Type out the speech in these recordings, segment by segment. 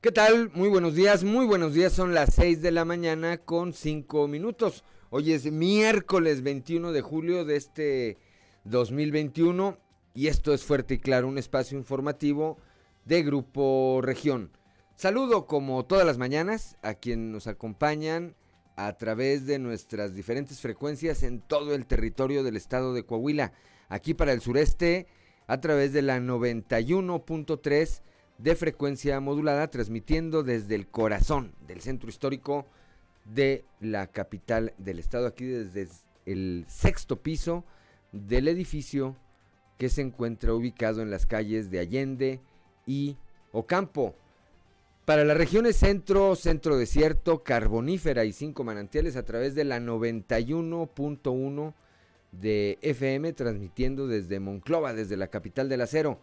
¿Qué tal? Muy buenos días, muy buenos días. Son las 6 de la mañana con 5 minutos. Hoy es miércoles 21 de julio de este 2021 y esto es Fuerte y Claro, un espacio informativo de Grupo Región. Saludo como todas las mañanas a quienes nos acompañan a través de nuestras diferentes frecuencias en todo el territorio del estado de Coahuila. Aquí para el sureste a través de la 91.3 de frecuencia modulada, transmitiendo desde el corazón del centro histórico de la capital del estado, aquí desde el sexto piso del edificio que se encuentra ubicado en las calles de Allende y Ocampo. Para las regiones centro, centro desierto, carbonífera y cinco manantiales a través de la 91.1 de FM, transmitiendo desde Monclova, desde la capital del acero.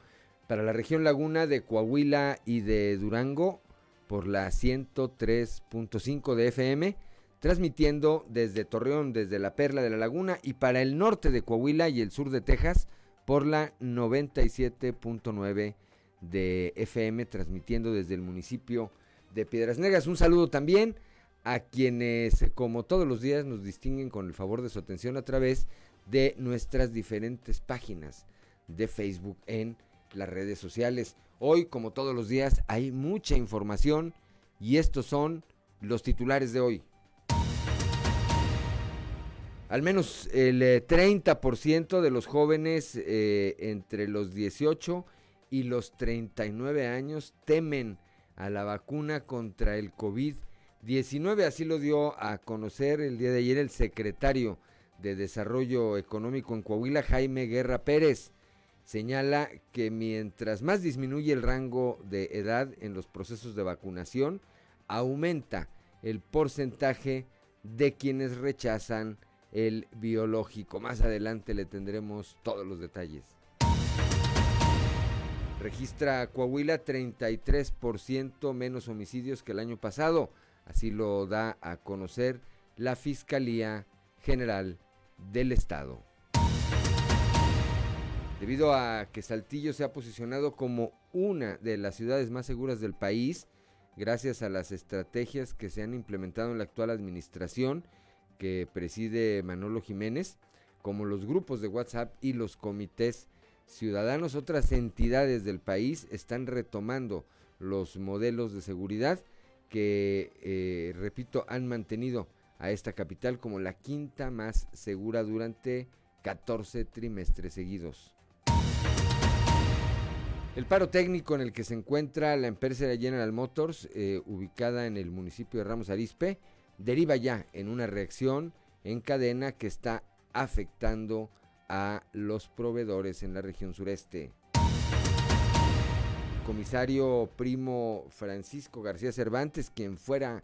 Para la región laguna de Coahuila y de Durango, por la 103.5 de FM, transmitiendo desde Torreón, desde la Perla de la Laguna, y para el norte de Coahuila y el sur de Texas, por la 97.9 de FM, transmitiendo desde el municipio de Piedras Negras. Un saludo también a quienes, como todos los días, nos distinguen con el favor de su atención a través de nuestras diferentes páginas de Facebook en las redes sociales. Hoy, como todos los días, hay mucha información y estos son los titulares de hoy. Al menos el 30% eh, de los jóvenes eh, entre los 18 y los 39 años temen a la vacuna contra el COVID-19. Así lo dio a conocer el día de ayer el secretario de Desarrollo Económico en Coahuila, Jaime Guerra Pérez. Señala que mientras más disminuye el rango de edad en los procesos de vacunación, aumenta el porcentaje de quienes rechazan el biológico. Más adelante le tendremos todos los detalles. Registra Coahuila 33% menos homicidios que el año pasado. Así lo da a conocer la Fiscalía General del Estado. Debido a que Saltillo se ha posicionado como una de las ciudades más seguras del país, gracias a las estrategias que se han implementado en la actual administración que preside Manolo Jiménez, como los grupos de WhatsApp y los comités ciudadanos, otras entidades del país están retomando los modelos de seguridad que, eh, repito, han mantenido a esta capital como la quinta más segura durante 14 trimestres seguidos. El paro técnico en el que se encuentra la empresa General Motors, eh, ubicada en el municipio de Ramos Arispe, deriva ya en una reacción en cadena que está afectando a los proveedores en la región sureste. Comisario primo Francisco García Cervantes, quien fuera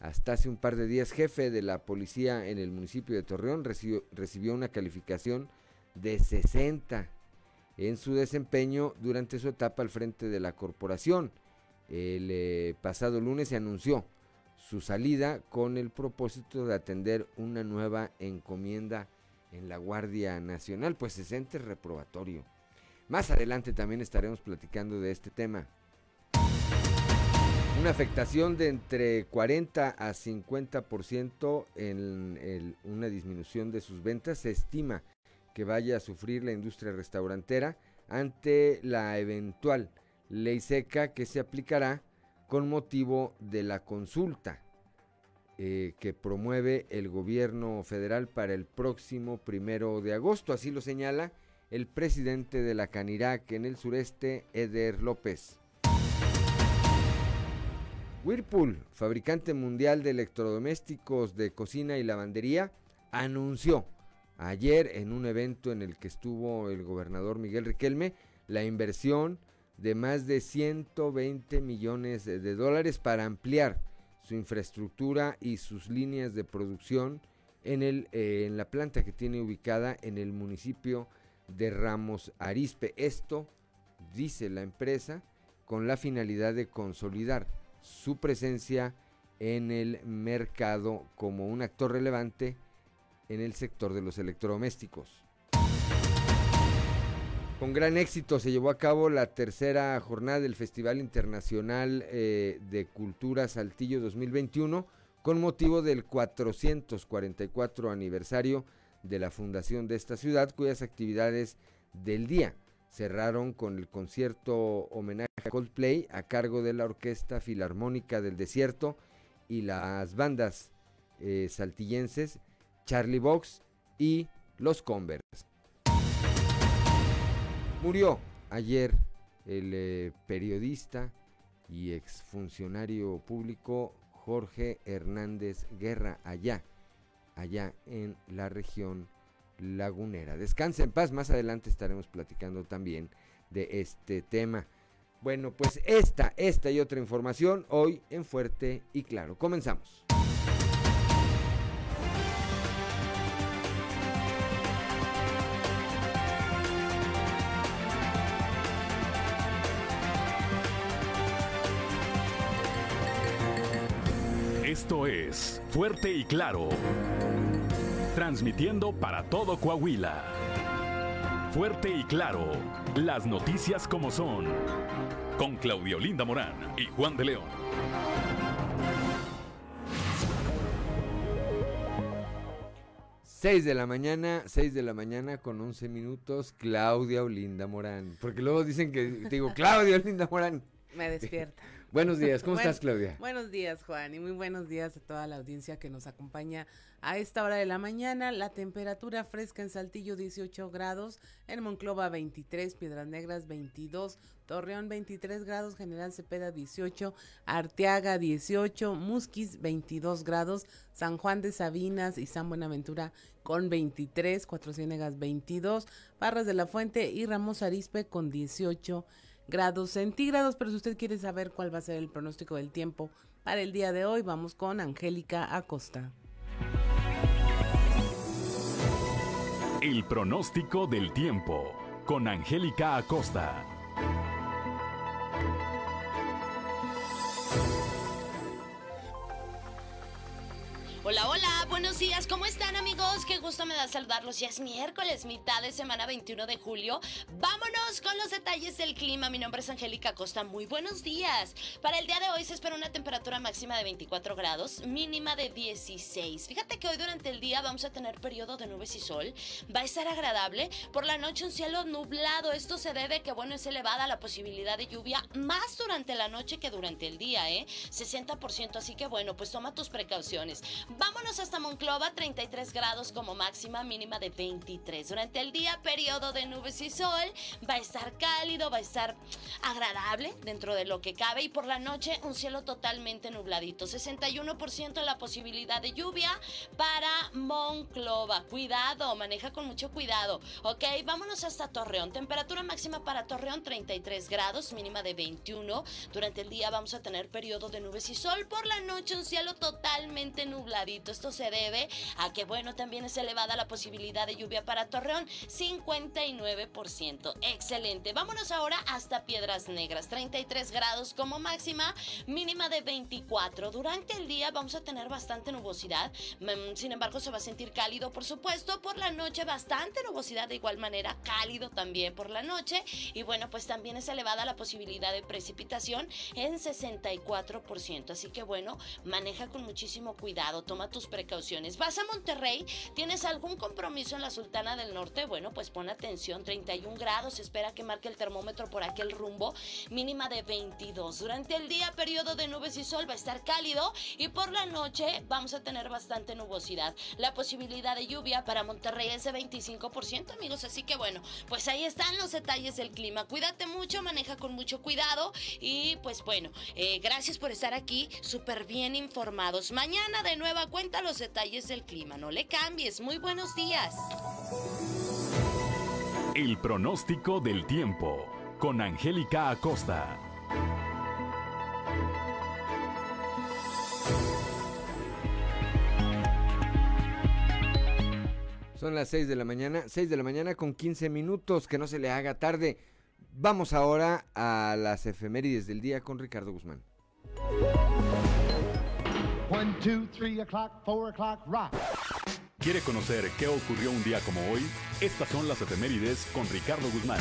hasta hace un par de días jefe de la policía en el municipio de Torreón, recibió, una calificación de 60 en su desempeño durante su etapa al frente de la corporación. El eh, pasado lunes se anunció su salida con el propósito de atender una nueva encomienda en la Guardia Nacional, pues se siente reprobatorio. Más adelante también estaremos platicando de este tema. Una afectación de entre 40 a 50% en una disminución de sus ventas se estima que vaya a sufrir la industria restaurantera ante la eventual ley seca que se aplicará con motivo de la consulta eh, que promueve el gobierno federal para el próximo primero de agosto. Así lo señala el presidente de la Canirac en el sureste, Eder López. Whirlpool, fabricante mundial de electrodomésticos de cocina y lavandería, anunció ayer en un evento en el que estuvo el gobernador Miguel Riquelme la inversión de más de 120 millones de dólares para ampliar su infraestructura y sus líneas de producción en, el, eh, en la planta que tiene ubicada en el municipio de Ramos Arispe. Esto, dice la empresa, con la finalidad de consolidar su presencia en el mercado como un actor relevante en el sector de los electrodomésticos. Con gran éxito se llevó a cabo la tercera jornada del Festival Internacional eh, de Cultura Saltillo 2021 con motivo del 444 aniversario de la fundación de esta ciudad, cuyas actividades del día cerraron con el concierto homenaje a Coldplay a cargo de la Orquesta Filarmónica del Desierto y las bandas eh, saltillenses Charlie Box y Los Converse. Murió ayer el eh, periodista y exfuncionario público Jorge Hernández Guerra allá, allá en la región lagunera. Descanse en paz, más adelante estaremos platicando también de este tema. Bueno, pues esta, esta y otra información hoy en Fuerte y Claro. Comenzamos. Esto es Fuerte y Claro. Transmitiendo para todo Coahuila. Fuerte y Claro. Las noticias como son. Con Claudio Linda Morán y Juan de León. Seis de la mañana, seis de la mañana con once minutos, Claudia Olinda Morán. Porque luego dicen que digo, Claudia Olinda Morán. Me despierta. Buenos días, ¿cómo estás, Claudia? Buenos días, Juan, y muy buenos días a toda la audiencia que nos acompaña a esta hora de la mañana. La temperatura fresca en Saltillo 18 grados, en Monclova 23, Piedras Negras 22, Torreón 23 grados, General Cepeda 18, Arteaga 18, Musquis 22 grados, San Juan de Sabinas y San Buenaventura con 23, Cuatro Ciénegas 22, Parras de la Fuente y Ramos Arispe con 18 grados grados centígrados, pero si usted quiere saber cuál va a ser el pronóstico del tiempo para el día de hoy, vamos con Angélica Acosta. El pronóstico del tiempo con Angélica Acosta. Hola, hola, buenos días, ¿cómo están amigos? Qué gusto me da saludarlos. Ya es miércoles, mitad de semana 21 de julio. Vámonos con los detalles del clima. Mi nombre es Angélica Costa, muy buenos días. Para el día de hoy se espera una temperatura máxima de 24 grados, mínima de 16. Fíjate que hoy durante el día vamos a tener periodo de nubes y sol. Va a estar agradable. Por la noche un cielo nublado. Esto se debe que, bueno, es elevada la posibilidad de lluvia más durante la noche que durante el día, ¿eh? 60%, así que bueno, pues toma tus precauciones. Vámonos hasta Monclova, 33 grados como máxima, mínima de 23. Durante el día, periodo de nubes y sol, va a estar cálido, va a estar agradable dentro de lo que cabe y por la noche un cielo totalmente nubladito. 61% la posibilidad de lluvia para Monclova. Cuidado, maneja con mucho cuidado. Ok, vámonos hasta Torreón. Temperatura máxima para Torreón 33 grados, mínima de 21. Durante el día vamos a tener periodo de nubes y sol. Por la noche un cielo totalmente nublado esto se debe a que, bueno, también es elevada la posibilidad de lluvia para Torreón, 59%. Excelente. Vámonos ahora hasta Piedras Negras, 33 grados como máxima, mínima de 24. Durante el día vamos a tener bastante nubosidad, mm, sin embargo se va a sentir cálido, por supuesto, por la noche bastante nubosidad de igual manera, cálido también por la noche y bueno, pues también es elevada la posibilidad de precipitación en 64%. Así que bueno, maneja con muchísimo cuidado toma tus precauciones. ¿Vas a Monterrey? ¿Tienes algún compromiso en la Sultana del Norte? Bueno, pues pon atención, 31 grados, espera que marque el termómetro por aquel rumbo, mínima de 22. Durante el día, periodo de nubes y sol va a estar cálido y por la noche vamos a tener bastante nubosidad. La posibilidad de lluvia para Monterrey es de 25%, amigos, así que bueno, pues ahí están los detalles del clima. Cuídate mucho, maneja con mucho cuidado y pues bueno, eh, gracias por estar aquí, súper bien informados. Mañana de nueva cuenta los detalles del clima. No le cambies. Muy buenos días. El pronóstico del tiempo con Angélica Acosta. Son las 6 de la mañana, 6 de la mañana con 15 minutos, que no se le haga tarde. Vamos ahora a las efemérides del día con Ricardo Guzmán. One, two, three o'clock, four o'clock, rock. ¿Quiere conocer qué ocurrió un día como hoy? Estas son las efemérides con Ricardo Guzmán.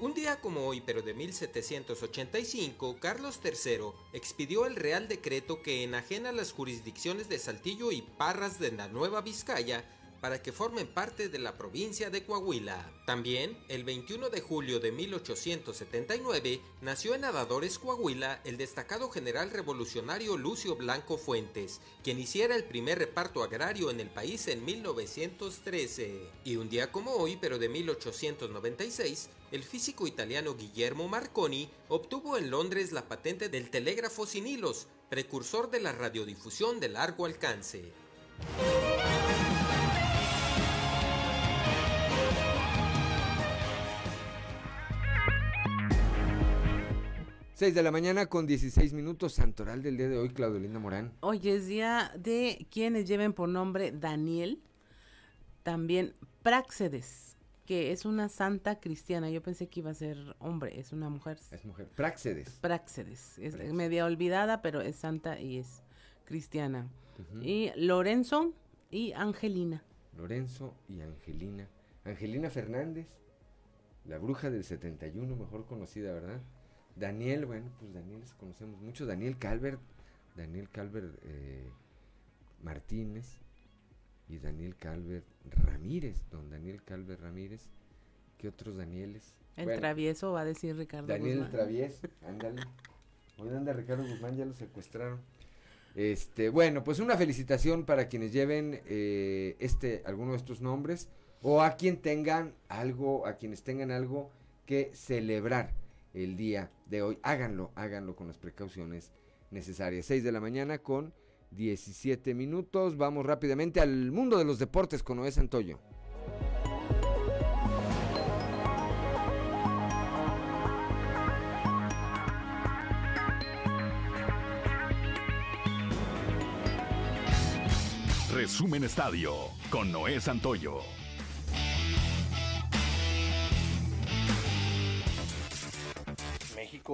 Un día como hoy, pero de 1785, Carlos III expidió el Real Decreto que enajena las jurisdicciones de Saltillo y Parras de la Nueva Vizcaya para que formen parte de la provincia de Coahuila. También, el 21 de julio de 1879, nació en Nadadores, Coahuila, el destacado general revolucionario Lucio Blanco Fuentes, quien hiciera el primer reparto agrario en el país en 1913. Y un día como hoy, pero de 1896, el físico italiano Guillermo Marconi obtuvo en Londres la patente del telégrafo sin hilos, precursor de la radiodifusión de largo alcance. 6 de la mañana con 16 minutos, santoral del día de hoy, Claudio Linda Morán. Hoy es día de quienes lleven por nombre Daniel, también Práxedes, que es una santa cristiana. Yo pensé que iba a ser hombre, es una mujer. Es mujer. Práxedes. Práxedes, es media olvidada, pero es santa y es cristiana. Y Lorenzo y Angelina. Lorenzo y Angelina. Angelina Fernández, la bruja del 71, mejor conocida, ¿verdad? Daniel, bueno, pues Daniel conocemos mucho. Daniel Calvert, Daniel Calvert eh, Martínez y Daniel Calvert Ramírez, don Daniel Calvert Ramírez. ¿Qué otros Danieles? El travieso va a decir Ricardo Daniel el travieso, ándale. Hoy anda Ricardo Guzmán, ya lo secuestraron. Este, bueno, pues una felicitación para quienes lleven eh, este, alguno de estos nombres o a quien tengan algo, a quienes tengan algo que celebrar el día de hoy. Háganlo, háganlo con las precauciones necesarias. 6 de la mañana con 17 minutos. Vamos rápidamente al mundo de los deportes con Noé Santoyo. Resumen Estadio con Noé Santoyo.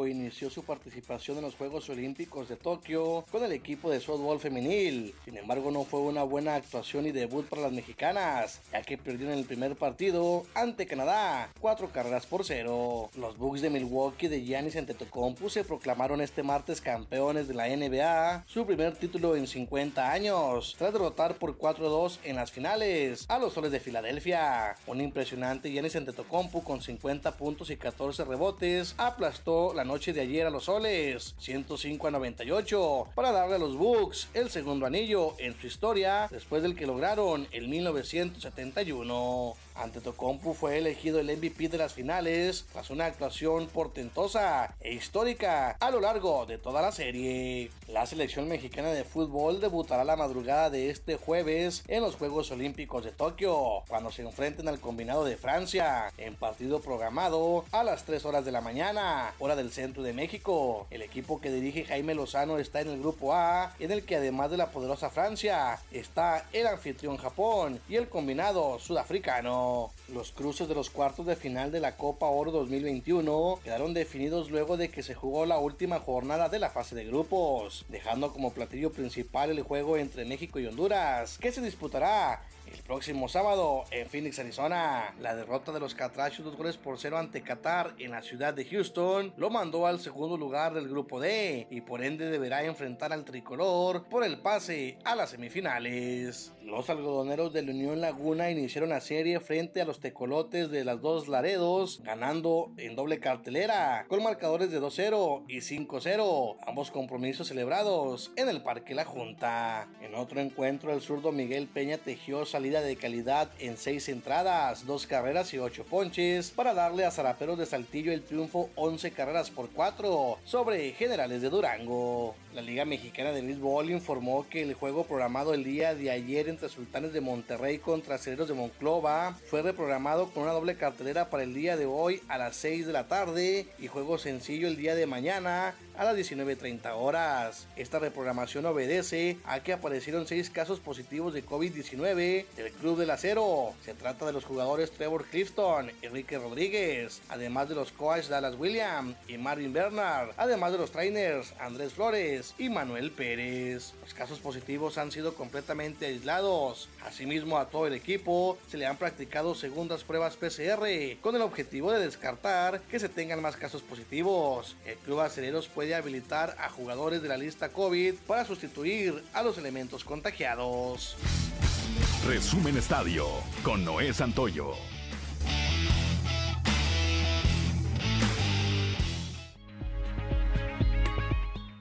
Inició su participación en los Juegos Olímpicos de Tokio con el equipo de softball femenil. Sin embargo, no fue una buena actuación y debut para las mexicanas, ya que perdieron el primer partido ante Canadá, cuatro carreras por cero. Los Bucks de Milwaukee de Giannis Antetokounmpo se proclamaron este martes campeones de la NBA, su primer título en 50 años, tras derrotar por 4-2 en las finales a los Soles de Filadelfia. Un impresionante Giannis Antetokounmpo con 50 puntos y 14 rebotes aplastó la noche de ayer a los soles, 105 a 98, para darle a los Bucks el segundo anillo en su historia después del que lograron en 1971. Antetokounmpo fue elegido el MVP de las finales tras una actuación portentosa e histórica a lo largo de toda la serie. La selección mexicana de fútbol debutará la madrugada de este jueves en los Juegos Olímpicos de Tokio, cuando se enfrenten al combinado de Francia, en partido programado a las 3 horas de la mañana, hora del centro de México. El equipo que dirige Jaime Lozano está en el grupo A, en el que además de la poderosa Francia, está el anfitrión Japón y el combinado sudafricano. Los cruces de los cuartos de final de la Copa Oro 2021 quedaron definidos luego de que se jugó la última jornada de la fase de grupos, dejando como platillo principal el juego entre México y Honduras, que se disputará el próximo sábado en Phoenix, Arizona. La derrota de los Catrachos dos goles por cero ante Qatar en la ciudad de Houston lo mandó al segundo lugar del grupo D y por ende deberá enfrentar al tricolor por el pase a las semifinales. Los algodoneros de la Unión Laguna iniciaron la serie frente a los tecolotes de las dos Laredos, ganando en doble cartelera, con marcadores de 2-0 y 5-0, ambos compromisos celebrados en el Parque La Junta. En otro encuentro, el zurdo Miguel Peña tejió salida de calidad en seis entradas, dos carreras y ocho ponches para darle a Zaraperos de Saltillo el triunfo 11 carreras por 4 sobre Generales de Durango. La Liga Mexicana de Béisbol informó que el juego programado el día de ayer entre Sultanes de Monterrey contra Cereros de Monclova fue reprogramado con una doble cartelera para el día de hoy a las 6 de la tarde y juego sencillo el día de mañana a las 19.30 horas. Esta reprogramación obedece a que aparecieron seis casos positivos de COVID-19 del Club del Acero. Se trata de los jugadores Trevor Clifton, Enrique Rodríguez, además de los coaches Dallas Williams y Marvin Bernard, además de los trainers Andrés Flores y Manuel Pérez. Los casos positivos han sido completamente aislados. Asimismo, a todo el equipo se le han practicado segundas pruebas PCR con el objetivo de descartar que se tengan más casos positivos. El Club Aceleros puede habilitar a jugadores de la lista COVID para sustituir a los elementos contagiados. Resumen Estadio con Noé Santoyo.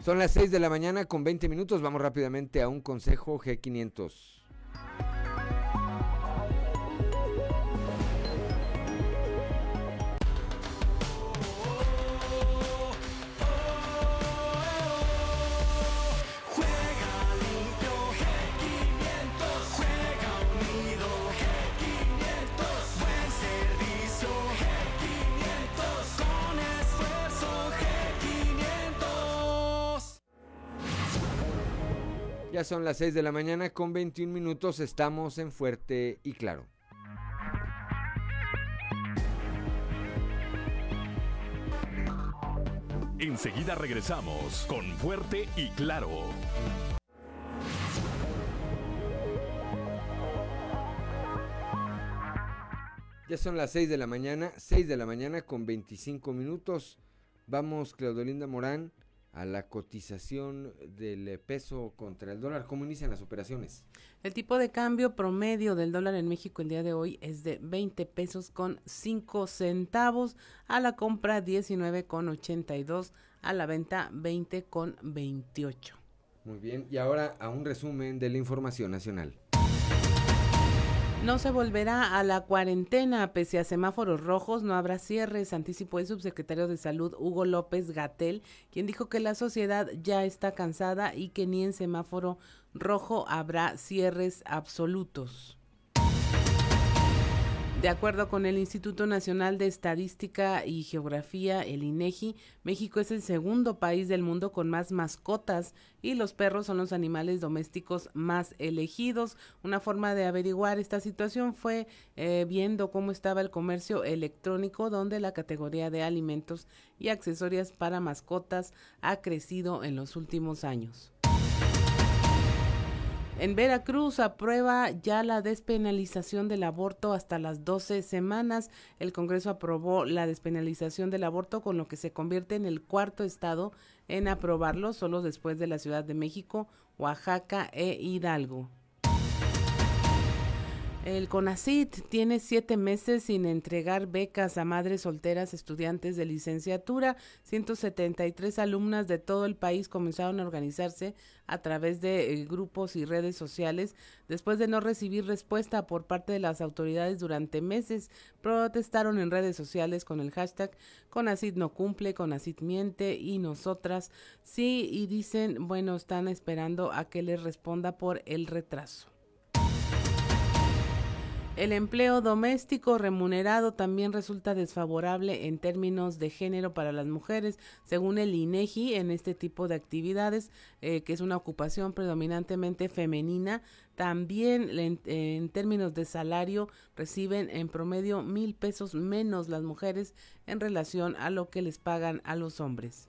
Son las 6 de la mañana con 20 minutos. Vamos rápidamente a un consejo G500. Ya son las 6 de la mañana con 21 minutos. Estamos en Fuerte y Claro. Enseguida regresamos con Fuerte y Claro. Ya son las 6 de la mañana, 6 de la mañana con 25 minutos. Vamos, Claudolinda Morán a la cotización del peso contra el dólar. ¿Cómo inician las operaciones? El tipo de cambio promedio del dólar en México el día de hoy es de 20 pesos con 5 centavos, a la compra 19 con 82, a la venta 20 con 28. Muy bien, y ahora a un resumen de la información nacional. No se volverá a la cuarentena, pese a semáforos rojos, no habrá cierres, anticipó el subsecretario de Salud Hugo López Gatel, quien dijo que la sociedad ya está cansada y que ni en semáforo rojo habrá cierres absolutos. De acuerdo con el Instituto Nacional de Estadística y Geografía, el INEGI, México es el segundo país del mundo con más mascotas y los perros son los animales domésticos más elegidos. Una forma de averiguar esta situación fue eh, viendo cómo estaba el comercio electrónico, donde la categoría de alimentos y accesorios para mascotas ha crecido en los últimos años. En Veracruz aprueba ya la despenalización del aborto hasta las 12 semanas. El Congreso aprobó la despenalización del aborto, con lo que se convierte en el cuarto estado en aprobarlo, solo después de la Ciudad de México, Oaxaca e Hidalgo. El CONACIT tiene siete meses sin entregar becas a madres solteras estudiantes de licenciatura. 173 alumnas de todo el país comenzaron a organizarse a través de eh, grupos y redes sociales después de no recibir respuesta por parte de las autoridades durante meses. Protestaron en redes sociales con el hashtag CONACIT no cumple, CONACIT miente y nosotras sí y dicen, bueno, están esperando a que les responda por el retraso. El empleo doméstico remunerado también resulta desfavorable en términos de género para las mujeres, según el INEGI, en este tipo de actividades, eh, que es una ocupación predominantemente femenina. También en, en términos de salario reciben en promedio mil pesos menos las mujeres en relación a lo que les pagan a los hombres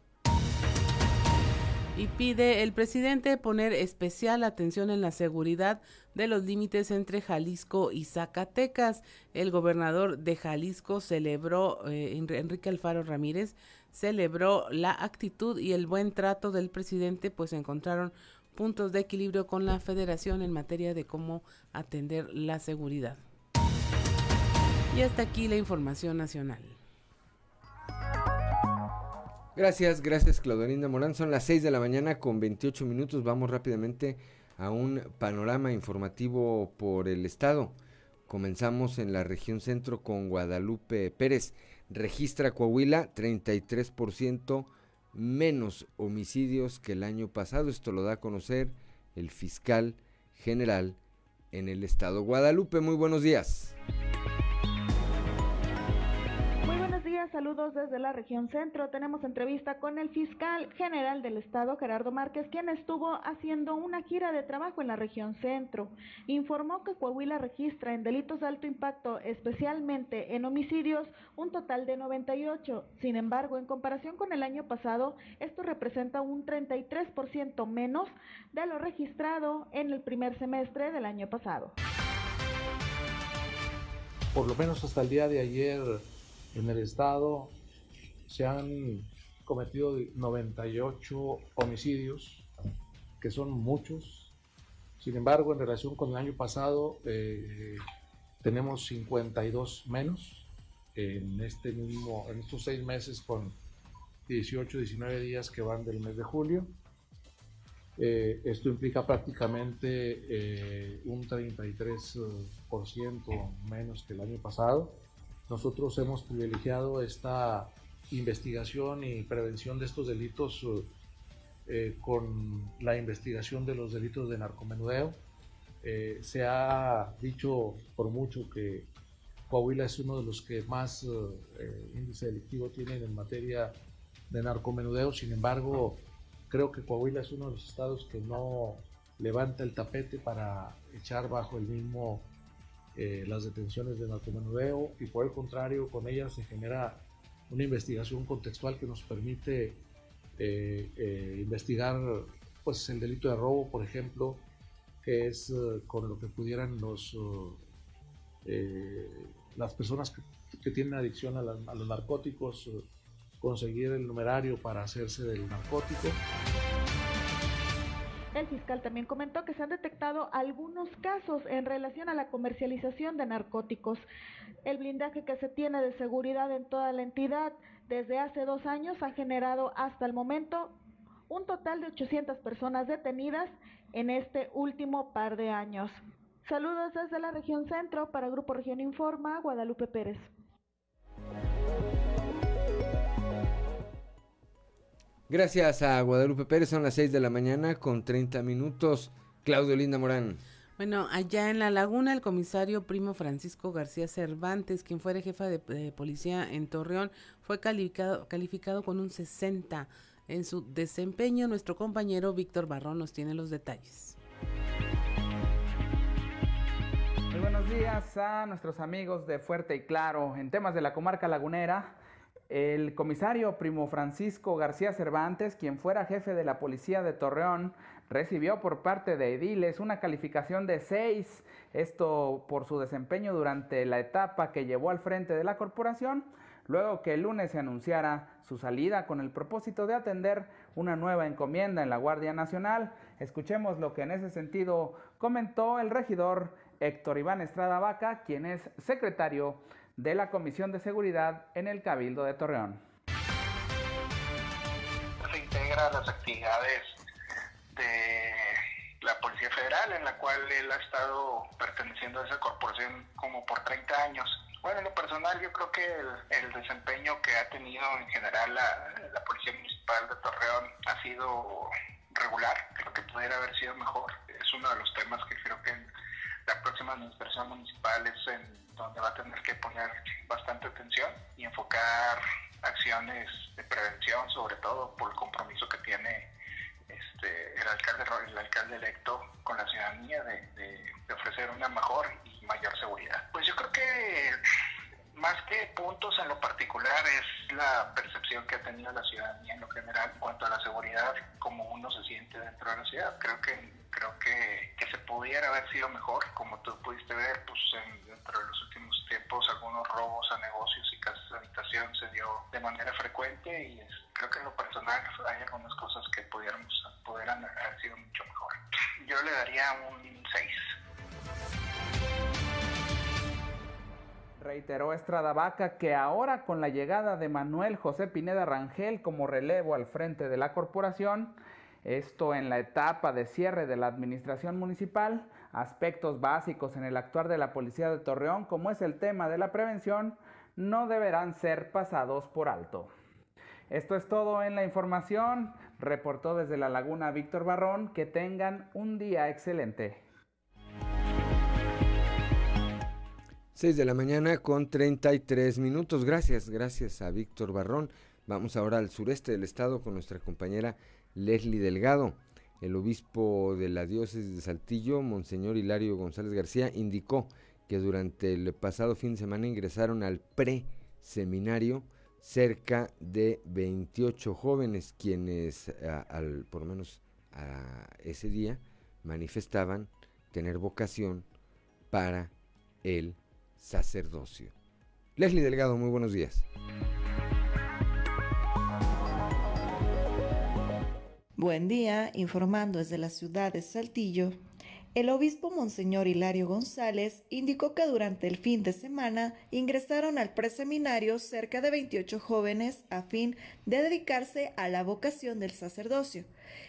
y pide el presidente poner especial atención en la seguridad de los límites entre Jalisco y Zacatecas. El gobernador de Jalisco celebró, eh, Enrique Alfaro Ramírez, celebró la actitud y el buen trato del presidente, pues encontraron puntos de equilibrio con la federación en materia de cómo atender la seguridad. Y hasta aquí la información nacional. Gracias, gracias Claudolinda Morán. Son las 6 de la mañana con 28 minutos. Vamos rápidamente a un panorama informativo por el estado. Comenzamos en la región centro con Guadalupe Pérez. Registra Coahuila 33% menos homicidios que el año pasado. Esto lo da a conocer el fiscal general en el estado. Guadalupe, muy buenos días saludos desde la región centro. Tenemos entrevista con el fiscal general del estado, Gerardo Márquez, quien estuvo haciendo una gira de trabajo en la región centro. Informó que Coahuila registra en delitos de alto impacto, especialmente en homicidios, un total de 98. Sin embargo, en comparación con el año pasado, esto representa un 33% menos de lo registrado en el primer semestre del año pasado por lo menos hasta el día de ayer en el estado se han cometido 98 homicidios, que son muchos. Sin embargo, en relación con el año pasado, eh, tenemos 52 menos en este mismo, en estos seis meses con 18, 19 días que van del mes de julio. Eh, esto implica prácticamente eh, un 33% menos que el año pasado. Nosotros hemos privilegiado esta investigación y prevención de estos delitos eh, con la investigación de los delitos de narcomenudeo. se ha dicho por mucho que Coahuila es uno de los que más índice delictivo tienen en materia de narcomenudeo, sin embargo, Creo que Coahuila es uno de los estados que no levanta el tapete para echar bajo el mismo eh, las detenciones de narcomenudeo y por el contrario con ellas se genera una investigación contextual que nos permite eh, eh, investigar pues el delito de robo por ejemplo que es con lo que pudieran los las personas que, tienen adicción a, a los narcóticos conseguir el numerario para hacerse del narcótico. El fiscal también comentó que se han detectado algunos casos en relación a la comercialización de narcóticos. El blindaje que se tiene de seguridad en toda la entidad desde hace dos años ha generado hasta el momento un total de 800 personas detenidas en este último par de años. Saludos desde la región centro para Grupo Región Informa, Guadalupe Pérez. Gracias a Guadalupe Pérez, son las 6 de la mañana con 30 minutos. Claudio Linda Morán. Bueno, allá en La Laguna, el comisario primo Francisco García Cervantes, quien fuera jefa de, policía en Torreón, fue calificado, calificado con un 60 en su desempeño. Nuestro compañero Víctor Barrón nos tiene los detalles. Muy buenos días a nuestros amigos de Fuerte y Claro. En temas de la comarca lagunera, el comisario Primo Francisco García Cervantes, quien fuera jefe de la policía de Torreón, recibió por parte de Ediles una calificación de 6, esto por su desempeño durante la etapa que llevó al frente de la corporación, luego que el lunes se anunciara su salida con el propósito de atender una nueva encomienda en la Guardia Nacional. Escuchemos lo que en ese sentido comentó el regidor Héctor Iván Estrada Vaca, quien es secretario de la Comisión de Seguridad en el Cabildo de Torreón. Se integra las actividades de la Policía Federal, en la cual él ha estado perteneciendo a esa corporación como por 30 años. Bueno, en lo personal yo creo que el, desempeño que ha tenido en general la, Policía Municipal de Torreón ha sido regular, creo que pudiera haber sido mejor. Es uno de los temas que creo que en la próxima administración municipal es en donde va a tener que poner bastante atención y enfocar acciones de prevención, sobre todo por el compromiso que tiene este, el alcalde el alcalde electo con la ciudadanía de, ofrecer una mejor y mayor seguridad. Pues yo creo que más que puntos en lo particular es la percepción que ha tenido la ciudadanía en lo general en cuanto a la seguridad, como uno se siente dentro de la ciudad. Creo que creo que, que se pudiera haber sido mejor, como tú pudiste ver, pues dentro de los últimos tiempos algunos robos a negocios y casas de habitación se dio de manera frecuente y creo que en lo personal hay algunas cosas que pudiéramos, pudieran haber sido mucho mejor. Yo le daría un 6. Reiteró Estrada Vaca que ahora con la llegada de Manuel José Pineda Rangel como relevo al frente de la corporación, esto en la etapa de cierre de la administración municipal, aspectos básicos en el actuar de la Policía de Torreón, como es el tema de la prevención, no deberán ser pasados por alto. Esto es todo en la información. Reportó desde la Laguna Víctor Barrón. Que tengan un día excelente. 6 de la mañana con 33 minutos. Gracias, gracias a Víctor Barrón. Vamos ahora al sureste del estado con nuestra compañera Leslie Delgado. El obispo de la diócesis de Saltillo, Monseñor Hilario González García, indicó que durante el pasado fin de semana ingresaron al pre-seminario cerca de 28 jóvenes quienes al, por lo menos a ese día manifestaban tener vocación para el sacerdocio. Leslie Delgado, muy buenos días. Buen día, informando desde la ciudad de Saltillo. El obispo Monseñor Hilario González indicó que durante el fin de semana ingresaron al preseminario cerca de 28 jóvenes a fin de dedicarse a la vocación del sacerdocio.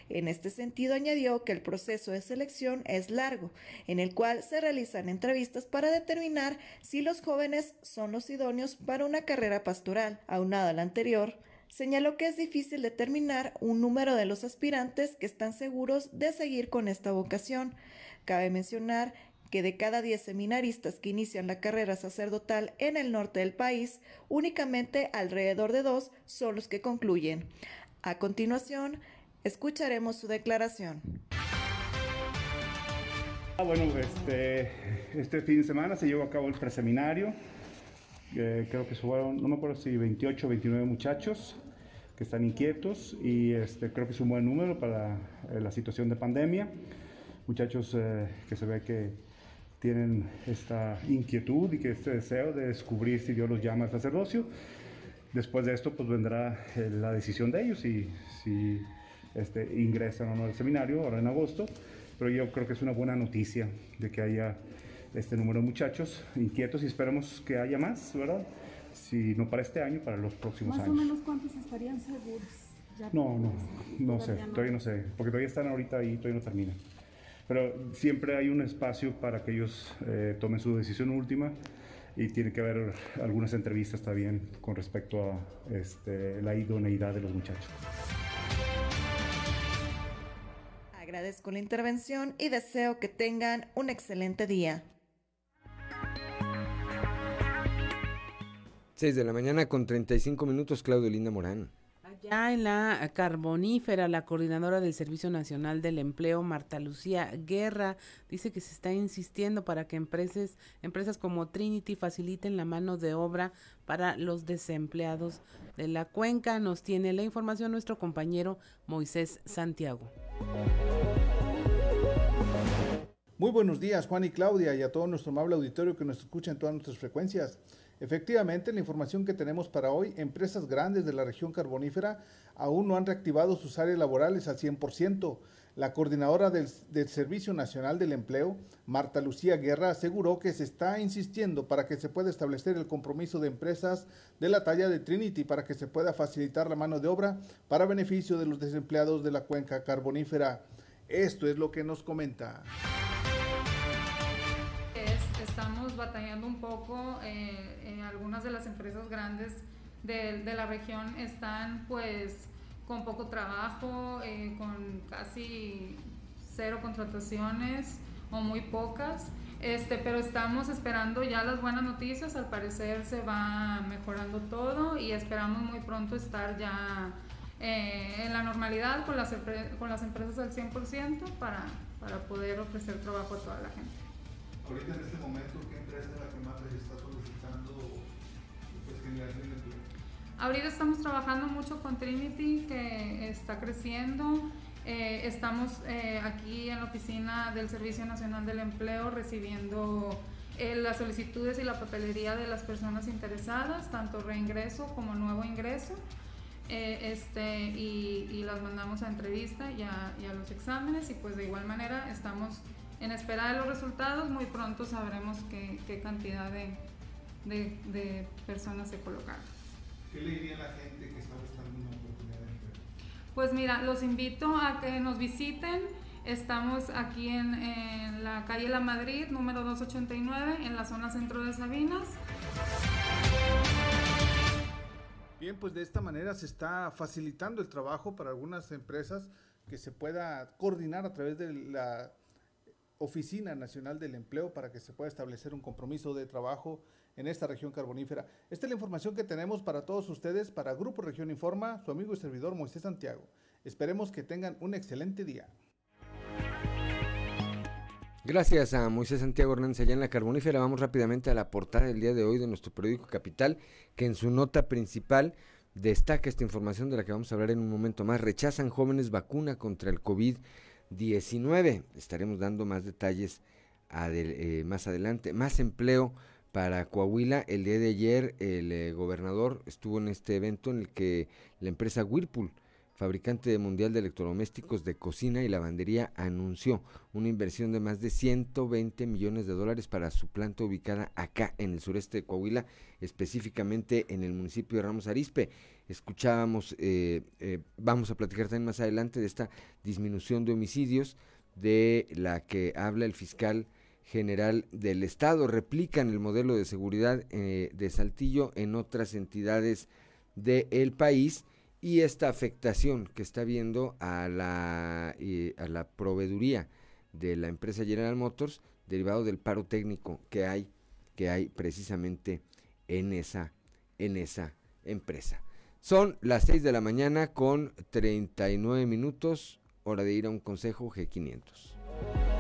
En este sentido añadió que el proceso de selección es largo, en el cual se realizan entrevistas para determinar si los jóvenes son los idóneos para una carrera pastoral. Aunado al anterior, señaló que es difícil determinar un número de los aspirantes que están seguros de seguir con esta vocación Cabe mencionar que de cada 10 seminaristas que inician la carrera sacerdotal en el norte del país, únicamente alrededor de dos son los que concluyen. A continuación, escucharemos su declaración. Ah, bueno, este, este fin de semana se llevó a cabo el preseminario. Eh, creo que fueron, no me acuerdo si 28 o 29 muchachos que están inquietos y este, creo que es un buen número para eh, la situación de pandemia muchachos eh, que se ve que tienen esta inquietud y que este deseo de descubrir si Dios los llama al sacerdocio. Después de esto, pues vendrá eh, la decisión de ellos si, si este, ingresan o no al seminario ahora en agosto. Pero yo creo que es una buena noticia de que haya este número de muchachos inquietos y esperemos que haya más, ¿verdad? Si no para este año, para los próximos años. ¿Más o menos cuántos estarían seguros? no, no, no sé, todavía no sé, porque todavía están ahorita ahí, todavía no terminan pero siempre hay un espacio para que ellos eh, tomen su decisión última y tiene que haber algunas entrevistas también con respecto a este, la idoneidad de los muchachos. Agradezco la intervención y deseo que tengan un excelente día. 6 de la mañana con 35 minutos, Claudio Linda Morán. Ya en la carbonífera, la coordinadora del Servicio Nacional del Empleo, Marta Lucía Guerra, dice que se está insistiendo para que empresas, empresas como Trinity faciliten la mano de obra para los desempleados de la cuenca. Nos tiene la información nuestro compañero Moisés Santiago. Muy buenos días, Juan y Claudia, y a todo nuestro amable auditorio que nos escucha en todas nuestras frecuencias. Efectivamente, la información que tenemos para hoy, empresas grandes de la región carbonífera aún no han reactivado sus áreas laborales al 100%. La coordinadora del, Servicio Nacional del Empleo, Marta Lucía Guerra, aseguró que se está insistiendo para que se pueda establecer el compromiso de empresas de la talla de Trinity para que se pueda facilitar la mano de obra para beneficio de los desempleados de la cuenca carbonífera. Esto es lo que nos comenta estamos batallando un poco. Eh, algunas de las empresas grandes de, la región están pues con poco trabajo, eh, con casi cero contrataciones o muy pocas. Este, pero estamos esperando ya las buenas noticias, al parecer se va mejorando todo y esperamos muy pronto estar ya eh, en la normalidad con las, con las empresas al 100% para, para poder ofrecer trabajo a toda la gente. Ahorita en este momento, ¿qué empresa es la que más les está solicitando pues, generación de empleo? Ahorita estamos trabajando mucho con Trinity, que está creciendo. Eh, estamos eh, aquí en la oficina del Servicio Nacional del Empleo recibiendo eh, las solicitudes y la papelería de las personas interesadas, tanto reingreso como nuevo ingreso. este, y, las mandamos a entrevista y a, y a los exámenes y pues de igual manera estamos en espera de los resultados, muy pronto sabremos qué, qué cantidad de, de, personas se colocaron. ¿Qué le diría a la gente que está buscando una oportunidad de empleo? Pues mira, los invito a que nos visiten. Estamos aquí en, en, la calle La Madrid, número 289, en la zona centro de Sabinas. Bien, pues de esta manera se está facilitando el trabajo para algunas empresas que se pueda coordinar a través de la Oficina Nacional del Empleo para que se pueda establecer un compromiso de trabajo en esta región carbonífera. Esta es la información que tenemos para todos ustedes, para Grupo Región Informa, su amigo y servidor Moisés Santiago. Esperemos que tengan un excelente día. Gracias a Moisés Santiago Hernández allá en la Carbonífera. Vamos rápidamente a la portada del día de hoy de nuestro periódico Capital, que en su nota principal destaca esta información de la que vamos a hablar en un momento más. Rechazan jóvenes vacuna contra el COVID-19. Estaremos dando más detalles eh, más adelante. Más empleo para Coahuila. El día de ayer el eh, gobernador estuvo en este evento en el que la empresa Whirlpool fabricante mundial de electrodomésticos de cocina y lavandería, anunció una inversión de más de 120 millones de dólares para su planta ubicada acá en el sureste de Coahuila, específicamente en el municipio de Ramos Arispe. Escuchábamos, eh, eh, vamos a platicar también más adelante de esta disminución de homicidios de la que habla el fiscal general del estado. Replican el modelo de seguridad eh, de Saltillo en otras entidades del país y esta afectación que está viendo a la, eh, a la proveeduría de la empresa General Motors derivado del paro técnico que hay que hay precisamente en esa en esa empresa. Son las 6 de la mañana con 39 minutos, hora de ir a un consejo G500.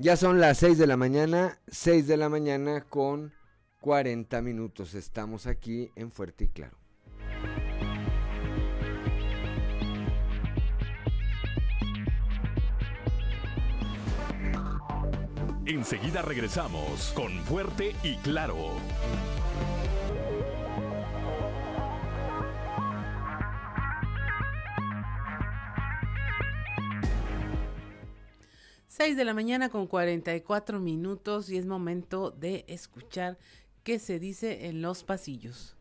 Ya son las 6 de la mañana, 6 de la mañana con 40 minutos. Estamos aquí en Fuerte y Claro. Enseguida regresamos con Fuerte y Claro. 6 de la mañana con 44 minutos y es momento de escuchar qué se dice en los pasillos.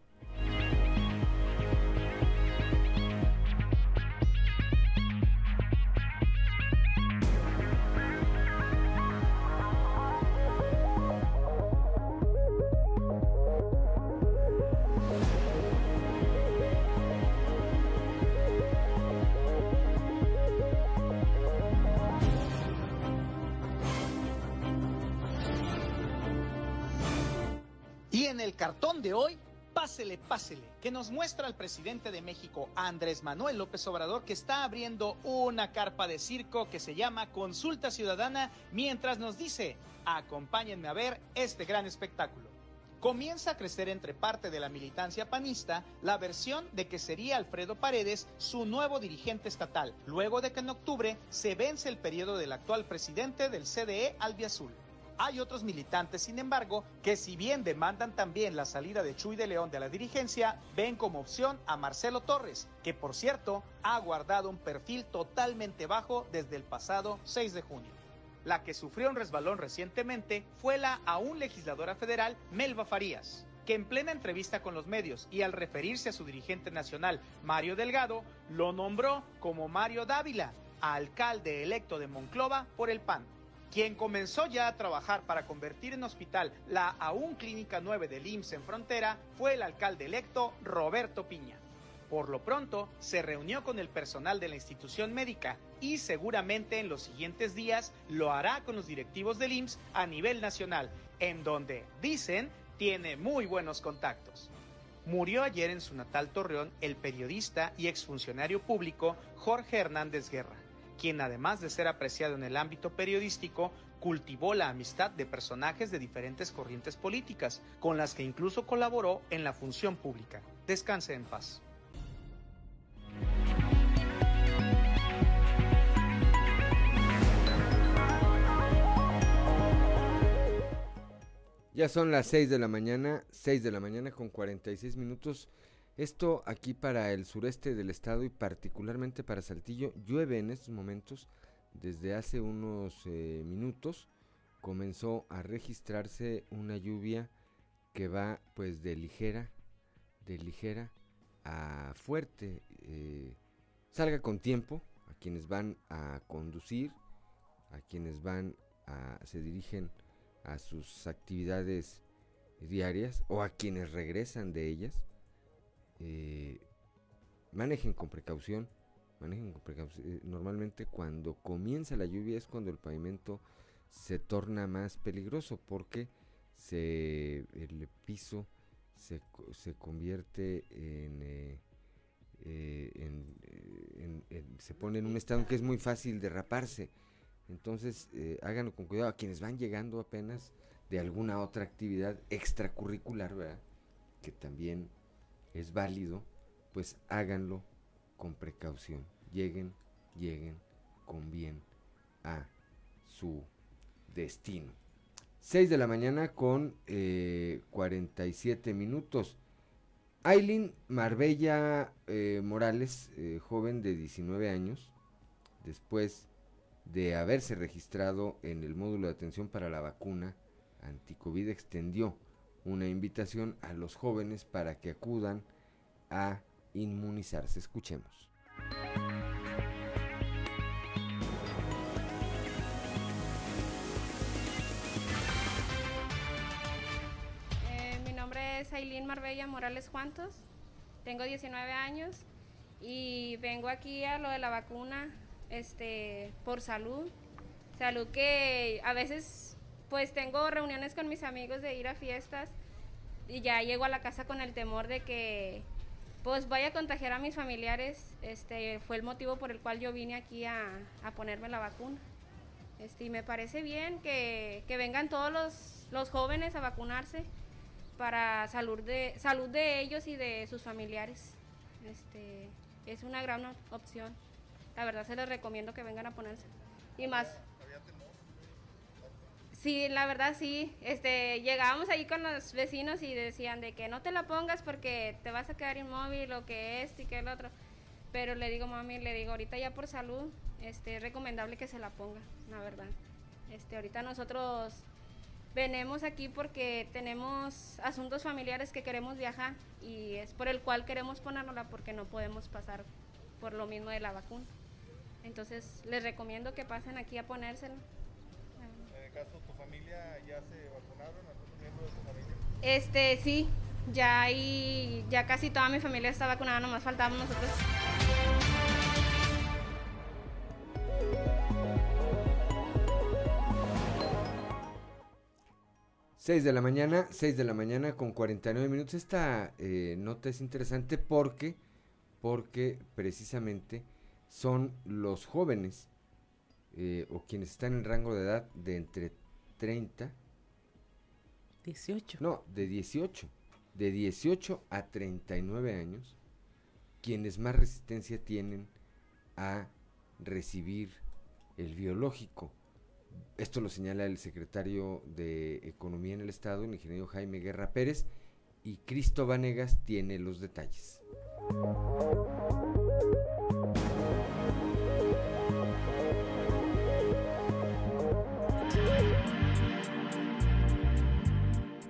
Cartón de hoy, pásele, pásele, que nos muestra el presidente de México, Andrés Manuel López Obrador, que está abriendo una carpa de circo que se llama Consulta Ciudadana, mientras nos dice, acompáñenme a ver este gran espectáculo. Comienza a crecer entre parte de la militancia panista la versión de que sería Alfredo Paredes su nuevo dirigente estatal, luego de que en octubre se vence el periodo del actual presidente del CDE Albiazul. Hay otros militantes, sin embargo, que si bien demandan también la salida de Chuy de León de la dirigencia, ven como opción a Marcelo Torres, que por cierto ha guardado un perfil totalmente bajo desde el pasado 6 de junio. La que sufrió un resbalón recientemente fue la aún legisladora federal Melba Farías, que en plena entrevista con los medios y al referirse a su dirigente nacional, Mario Delgado, lo nombró como Mario Dávila, alcalde electo de Monclova por el PAN. Quien comenzó ya a trabajar para convertir en hospital la aún Clínica 9 del IMSS en frontera fue el alcalde electo Roberto Piña. Por lo pronto, se reunió con el personal de la institución médica y seguramente en los siguientes días lo hará con los directivos del IMSS a nivel nacional, en donde, dicen, tiene muy buenos contactos. Murió ayer en su natal Torreón el periodista y exfuncionario público Jorge Hernández Guerra quien además de ser apreciado en el ámbito periodístico, cultivó la amistad de personajes de diferentes corrientes políticas, con las que incluso colaboró en la función pública. Descanse en paz. Ya son las 6 de la mañana, 6 de la mañana con 46 minutos. Esto aquí para el sureste del estado y particularmente para Saltillo llueve en estos momentos. Desde hace unos eh, minutos comenzó a registrarse una lluvia que va pues de ligera, de ligera a fuerte. Eh, salga con tiempo a quienes van a conducir, a quienes van a, se dirigen a sus actividades diarias o a quienes regresan de ellas. Eh, manejen con precaución, manejen con precaución. Eh, normalmente cuando comienza la lluvia es cuando el pavimento se torna más peligroso porque se, el piso se, se convierte en, eh, eh, se pone en un estado que es muy fácil derraparse. Entonces, háganlo con cuidado. A quienes van llegando apenas de alguna otra actividad extracurricular, ¿verdad? Que también es válido, pues háganlo con precaución. Lleguen, lleguen con bien a su destino. 6 de la mañana con 47 eh, minutos. Aileen Marbella eh, Morales, eh, joven de 19 años, después de haberse registrado en el módulo de atención para la vacuna anticovid, extendió una invitación a los jóvenes para que acudan a inmunizarse. Escuchemos. Aileen Marbella Morales Juantos, tengo 19 años y vengo aquí a lo de la vacuna este, por salud. Salud que a veces pues tengo reuniones con mis amigos de ir a fiestas y ya llego a la casa con el temor de que pues vaya a contagiar a mis familiares. Este fue el motivo por el cual yo vine aquí a, ponerme la vacuna. Este, y me parece bien que, vengan todos los, los jóvenes a vacunarse para salud de, salud de ellos y de sus familiares. Este, es una gran opción. La verdad se les recomiendo que vengan a ponerse. Y más. Sí, la verdad sí. Este, llegábamos ahí con los vecinos y decían de que no te la pongas porque te vas a quedar inmóvil o que esto y que el otro. Pero le digo, mami, le digo, ahorita ya por salud, este, es recomendable que se la ponga, la verdad. Este, ahorita nosotros venimos aquí porque tenemos asuntos familiares que queremos viajar y es por el cual queremos ponérnosla porque no podemos pasar por lo mismo de la vacuna. Entonces les recomiendo que pasen aquí a ponérsela. En el caso, ¿tu familia ya se vacunaron? ¿Algunos miembros de tu familia? Este, sí, ya, y, ya casi toda mi familia está vacunada, nomás faltamos nosotros. 6 de la mañana, 6 de la mañana con 49 minutos. Esta eh, nota es interesante porque, porque precisamente son los jóvenes eh, o quienes están en rango de edad de entre 30. 18. No, de 18. De 18 a 39 años, quienes más resistencia tienen a recibir el biológico. Esto lo señala el secretario de Economía en el Estado, el ingeniero Jaime Guerra Pérez, y Cristo Vanegas tiene los detalles.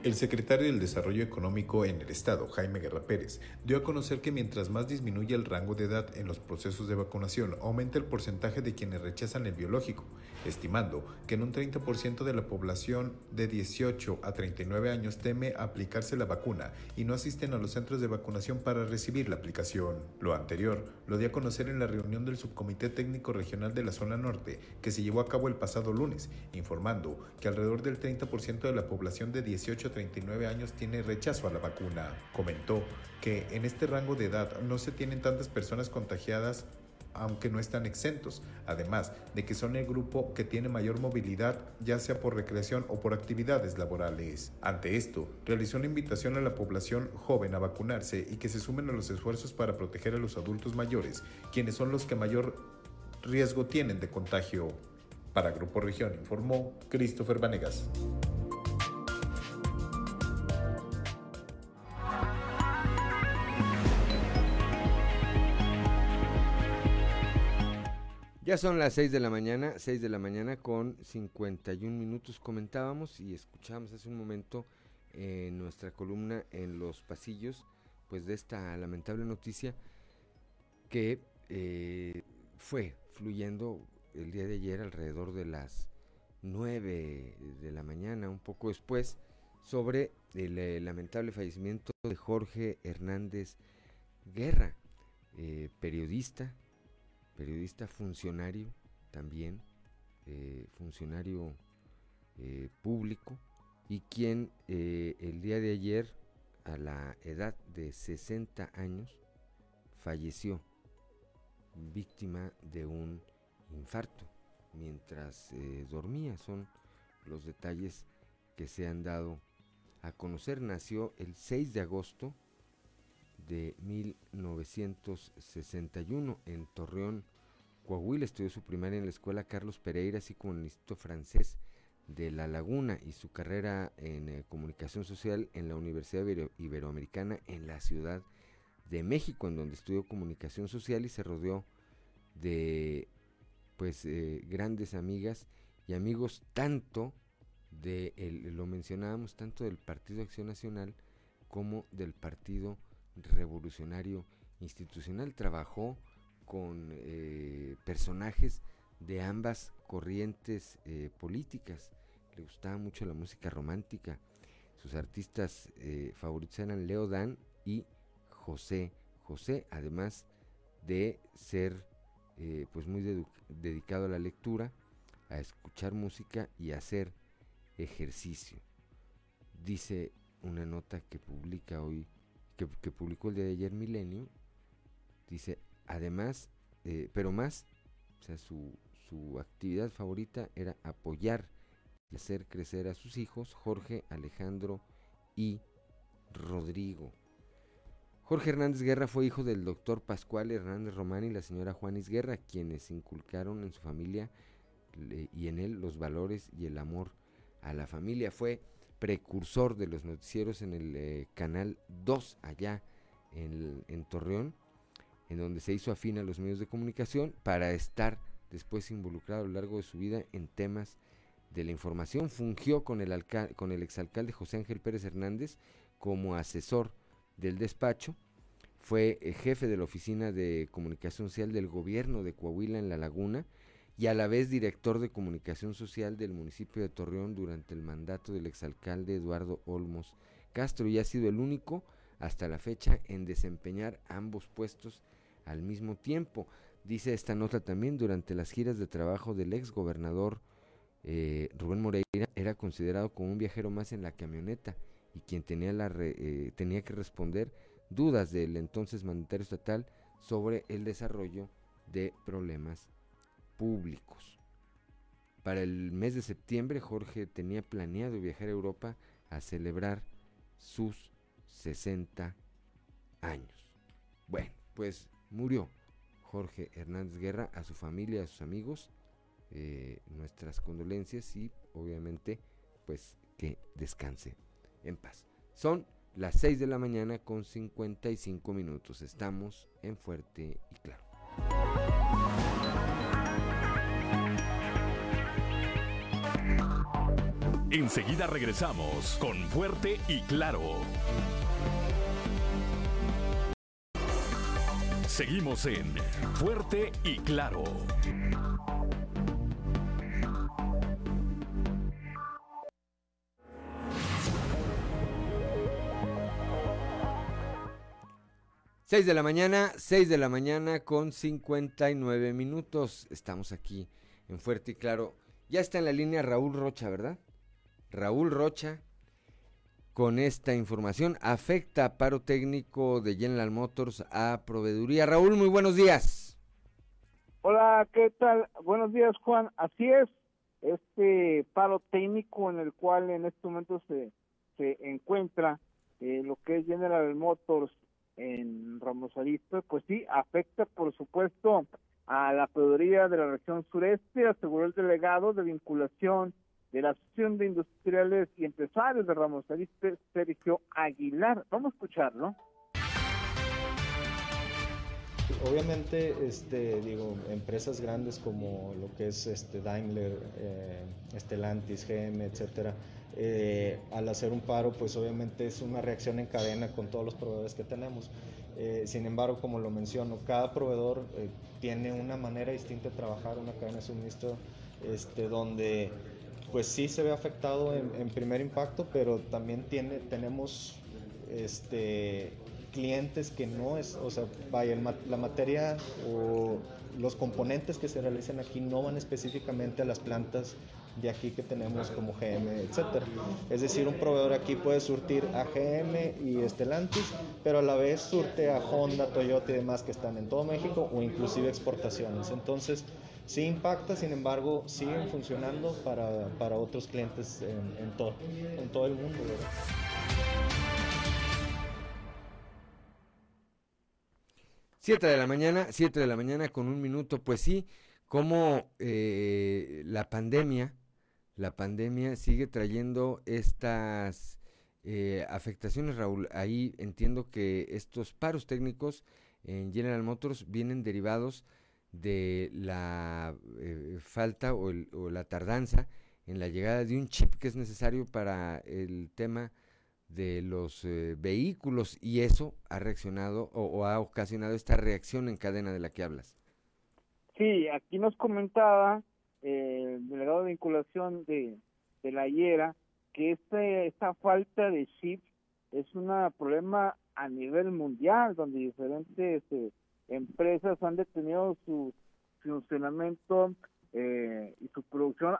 El secretario del Desarrollo Económico en el Estado, Jaime Guerra Pérez, dio a conocer que mientras más disminuye el rango de edad en los procesos de vacunación, aumenta el porcentaje de quienes rechazan el biológico, estimando que en un 30% de la población de 18 a 39 años teme aplicarse la vacuna y no asisten a los centros de vacunación para recibir la aplicación. Lo anterior lo dio a conocer en la reunión del Subcomité Técnico Regional de la Zona Norte, que se llevó a cabo el pasado lunes, informando que alrededor del 30% de la población de 18 a 39 años tiene rechazo a la vacuna. Comentó que en este rango de edad no se tienen tantas personas contagiadas aunque no están exentos, además de que son el grupo que tiene mayor movilidad, ya sea por recreación o por actividades laborales. Ante esto, realizó una invitación a la población joven a vacunarse y que se sumen a los esfuerzos para proteger a los adultos mayores, quienes son los que mayor riesgo tienen de contagio. Para Grupo Región informó Christopher Vanegas. Ya son las 6 de la mañana, 6 de la mañana con 51 minutos. Comentábamos y escuchábamos hace un momento en nuestra columna en los pasillos, pues de esta lamentable noticia que eh, fue fluyendo el día de ayer alrededor de las 9 de la mañana, un poco después, sobre el eh, lamentable fallecimiento de Jorge Hernández Guerra, eh, periodista, periodista funcionario también, funcionario público, y quien el día de ayer, a la edad de 60 años, falleció víctima de un infarto mientras eh, dormía. Son los detalles que se han dado a conocer. Nació el 6 de agosto de 1961 en Torreón, Coahuila. Estudió su primaria en la escuela Carlos Pereira, así como en el Instituto Francés de La Laguna y su carrera en eh, comunicación social en la Universidad Iberoamericana en la Ciudad de México, en donde estudió comunicación social y se rodeó de pues eh, grandes amigas y amigos tanto de lo mencionábamos tanto del Partido Acción Nacional como del Partido Revolucionario Institucional trabajó con eh, personajes de ambas corrientes eh, políticas le gustaba mucho la música romántica sus artistas favoritos eran Leo Dan y José José, además de ser eh, pues muy dedicado a la lectura, a escuchar música y a hacer ejercicio. Dice una nota que publica hoy, que, publicó el día de ayer Milenio, dice, además, eh, pero más, o sea, su, su actividad favorita era apoyar y hacer crecer a sus hijos, Jorge, Alejandro y Rodrigo. Jorge Hernández Guerra fue hijo del doctor Pascual Hernández Román y la señora Juanis Guerra, quienes inculcaron en su familia y en él los valores y el amor a la familia. Fue precursor de los noticieros en el eh, canal 2 allá en, Torreón, en donde se hizo afín a los medios de comunicación para estar después involucrado a lo largo de su vida en temas de la información. Fungió con el, con el exalcalde José Ángel Pérez Hernández como asesor del despacho, fue eh, jefe de la Oficina de Comunicación Social del Gobierno de Coahuila en La Laguna y a la vez director de Comunicación Social del municipio de Torreón durante el mandato del exalcalde Eduardo Olmos Castro y ha sido el único hasta la fecha en desempeñar ambos puestos al mismo tiempo. Dice esta nota también, durante las giras de trabajo del ex gobernador eh, Rubén Moreira, era considerado como un viajero más en la camioneta y quien tenía, la eh, tenía que responder dudas del entonces mandatario estatal sobre el desarrollo de problemas públicos. Para el mes de septiembre Jorge tenía planeado viajar a Europa a celebrar sus 60 años. Bueno, pues murió Jorge Hernández Guerra, a su familia, a sus amigos, eh, nuestras condolencias y obviamente pues que descanse en paz. Son las 6 de la mañana con 55 minutos. Estamos en Fuerte y Claro. Enseguida regresamos con Fuerte y Claro. Seguimos en Fuerte y Claro. 6 de la mañana, 6 de la mañana con 59 minutos. Estamos aquí en Fuerte y Claro. Ya está en la línea Raúl Rocha, ¿verdad? Raúl Rocha, con esta información, afecta paro técnico de General Motors a proveeduría. Raúl, muy buenos días. Hola, ¿qué tal? Buenos días, Juan. Así es, este paro técnico en el cual en este momento se, se encuentra eh, lo que es General Motors en Ramos Arizpe, pues sí, afecta por supuesto a la proveeduría de la región sureste, aseguró el delegado de vinculación de la Asociación de Industriales y Empresarios de Ramos Arizpe, Sergio Aguilar. Vamos a escucharlo. Obviamente, este, digo, empresas grandes como lo que es este Daimler, eh, Stellantis, GM, etcétera, eh, al hacer un paro, pues obviamente es una reacción en cadena con todos los proveedores que tenemos. Eh, sin embargo, como lo menciono, cada proveedor eh, tiene una manera distinta de trabajar, una cadena de suministro, este, donde pues sí se ve afectado en, primer impacto, pero también tiene, tenemos este, clientes que no es, o sea, vaya, la materia o los componentes que se realizan aquí no van específicamente a las plantas de aquí que tenemos como GM, etcétera. Es decir, un proveedor aquí puede surtir a GM y Estelantis, pero a la vez surte a Honda, Toyota y demás que están en todo México o inclusive exportaciones. Entonces, sí impacta, sin embargo, siguen funcionando para, para otros clientes en, en, todo, en todo el mundo. 7 de la mañana, 7 de la mañana con un minuto, pues sí, como eh, la pandemia la pandemia sigue trayendo estas eh, afectaciones, Raúl. Ahí entiendo que estos paros técnicos en General Motors vienen derivados de la eh, falta o, la tardanza en la llegada de un chip que es necesario para el tema de los eh, vehículos y eso ha reaccionado o, o, ha ocasionado esta reacción en cadena de la que hablas. Sí, aquí nos comentaba el delegado de vinculación de, de la IERA, que este, esta falta de chips es un problema a nivel mundial, donde diferentes eh, empresas han detenido su funcionamiento eh, y su producción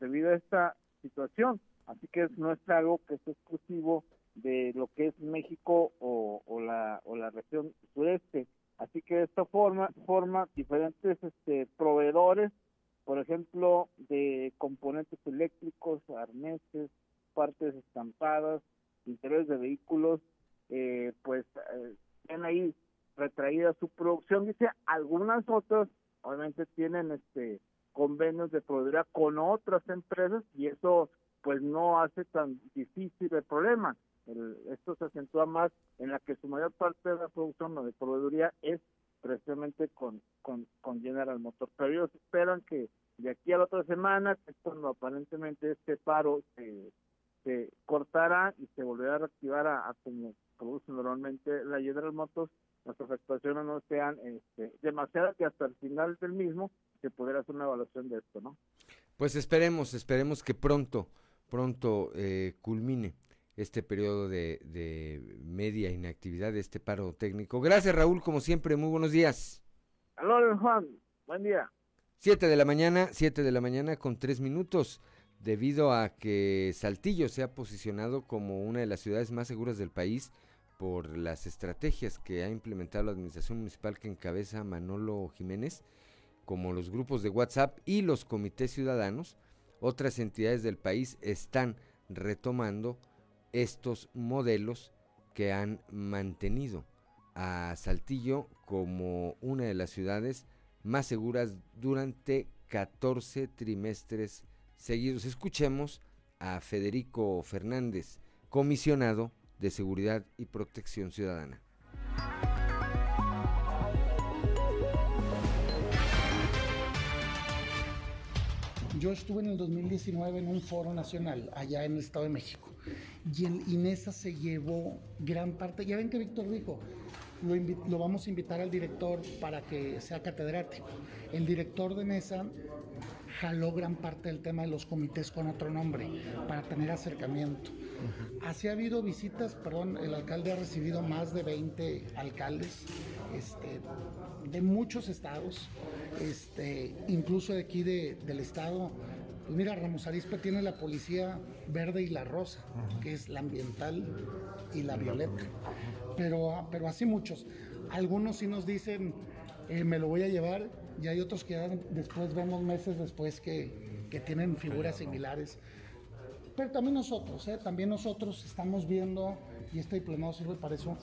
debido a esta situación. Así que no es algo que es exclusivo de lo que es México o, la o la región sureste. Así que de esta forma, forma diferentes este, proveedores por ejemplo, de componentes eléctricos, arneses, partes estampadas, interiores de vehículos, eh, pues eh, tienen ahí retraída su producción. Dice, algunas otras obviamente tienen este convenios de proveeduría con otras empresas y eso pues no hace tan difícil el problema. esto se acentúa más en la que su mayor parte de la producción o de proveeduría es precisamente con, con, con General Motors. Pero ellos esperan que de aquí a la otra semana, que cuando aparentemente este paro se, se cortará y se volverá a reactivar a, como produce normalmente la General Motors, las afectaciones no sean este, demasiadas y hasta el final del mismo se podrá hacer una evaluación de esto, ¿no? Pues esperemos, esperemos que pronto, pronto eh, culmine este periodo de, de, media inactividad, de este paro técnico. Gracias Raúl, como siempre, muy buenos días. Aló, Juan, buen día. Siete de la mañana, siete de la mañana con tres minutos, debido a que Saltillo se ha posicionado como una de las ciudades más seguras del país por las estrategias que ha implementado la administración municipal que encabeza Manolo Jiménez, como los grupos de WhatsApp y los comités ciudadanos, otras entidades del país están retomando estos modelos que han mantenido a Saltillo como una de las ciudades más seguras durante 14 trimestres seguidos. Escuchemos a Federico Fernández, comisionado de Seguridad y Protección Ciudadana. Yo estuve en el 2019 en un foro nacional allá en el Estado de México y el INESA se llevó gran parte, ya ven que Víctor dijo, lo, lo, vamos a invitar al director para que sea catedrático. El director de mesa jaló gran parte del tema de los comités con otro nombre para tener acercamiento. Así ha habido visitas, perdón, el alcalde ha recibido más de 20 alcaldes este, de muchos estados, este, incluso de aquí de, del estado. Pues mira, Ramos Arispe tiene la policía verde y la rosa, que es la ambiental y la violeta. Pero, pero así muchos. Algunos sí nos dicen, eh, me lo voy a llevar, y hay otros que después vemos meses después que, que tienen figuras similares. Pero también nosotros, ¿eh? también nosotros estamos viendo, y este diplomado sirve para eso,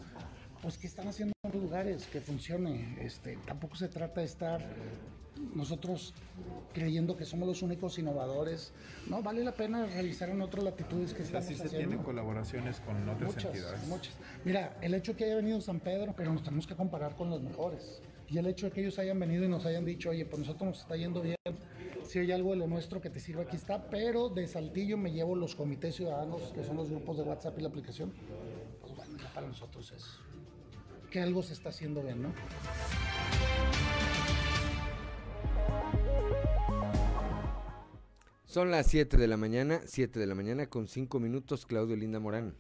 pues que están haciendo en lugares que funcione. Este, tampoco se trata de estar nosotros creyendo que somos los únicos innovadores. No, vale la pena realizar en otras latitudes que estamos sí se tienen colaboraciones con otras muchas, entidades. Muchas. Mira, el hecho que haya venido San Pedro, pero nos tenemos que comparar con los mejores. Y el hecho de que ellos hayan venido y nos hayan dicho, oye, pues nosotros nos está yendo bien, si hay algo de lo nuestro que te sirva, aquí está, pero de Saltillo me llevo los comités ciudadanos, que son los grupos de WhatsApp y la aplicación. Pues bueno, ya para nosotros es que algo se está haciendo bien, ¿no? Son las 7 de la mañana, 7 de la mañana con 5 minutos, Claudio Linda Morán.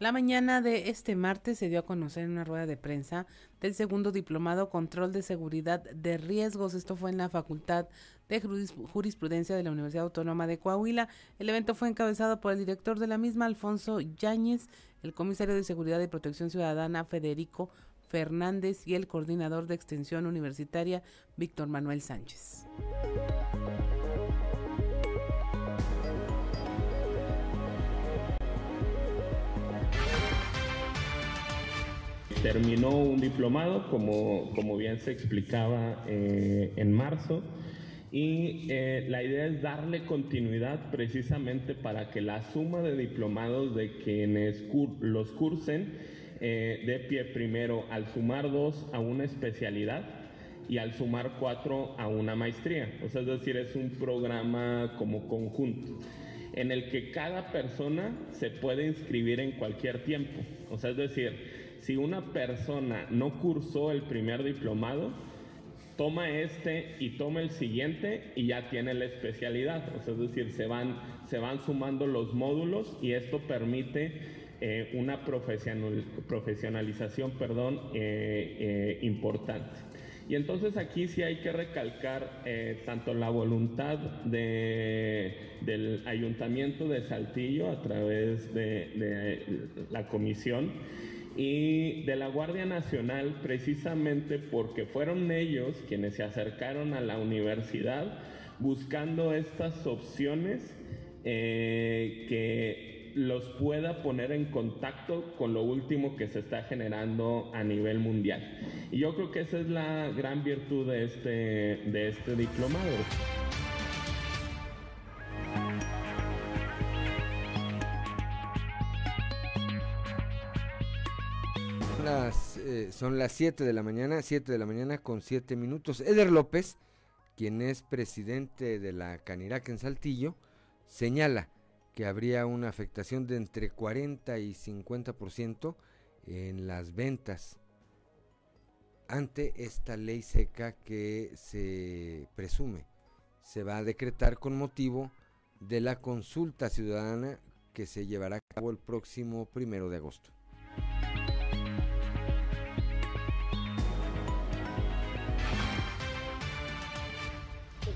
La mañana de este martes se dio a conocer en una rueda de prensa del segundo diplomado Control de Seguridad de Riesgos. Esto fue en la Facultad de Jurisprudencia de la Universidad Autónoma de Coahuila. El evento fue encabezado por el director de la misma, Alfonso Yáñez, el comisario de Seguridad y Protección Ciudadana, Federico Fernández, y el coordinador de Extensión Universitaria, Víctor Manuel Sánchez. Terminó un diplomado, como, como bien se explicaba eh, en marzo, y eh, la idea es darle continuidad precisamente para que la suma de diplomados de quienes los cursen eh, dé pie primero al sumar dos a una especialidad y al sumar cuatro a una maestría. O sea, es decir, es un programa como conjunto en el que cada persona se puede inscribir en cualquier tiempo. O sea, es decir, si una persona no cursó el primer diplomado, toma este y toma el siguiente y ya tiene la especialidad. O sea, es decir, se van, se van sumando los módulos y esto permite eh, una profesionalización perdón, eh, eh, importante. Y entonces aquí sí hay que recalcar tanto la voluntad del ayuntamiento de Saltillo a través de la comisión, y de la Guardia Nacional precisamente porque fueron ellos quienes se acercaron a la universidad buscando estas opciones eh, que los pueda poner en contacto con lo último que se está generando a nivel mundial. Y yo creo que esa es la gran virtud de este, de este diplomado. Eh, son las 7 de la mañana, 7 de la mañana con 7 minutos. Eder López, quien es presidente de la Canirac en Saltillo, señala que habría una afectación de entre 40 y 50% en las ventas ante esta ley seca que se presume se va a decretar con motivo de la consulta ciudadana que se llevará a cabo el próximo primero de agosto.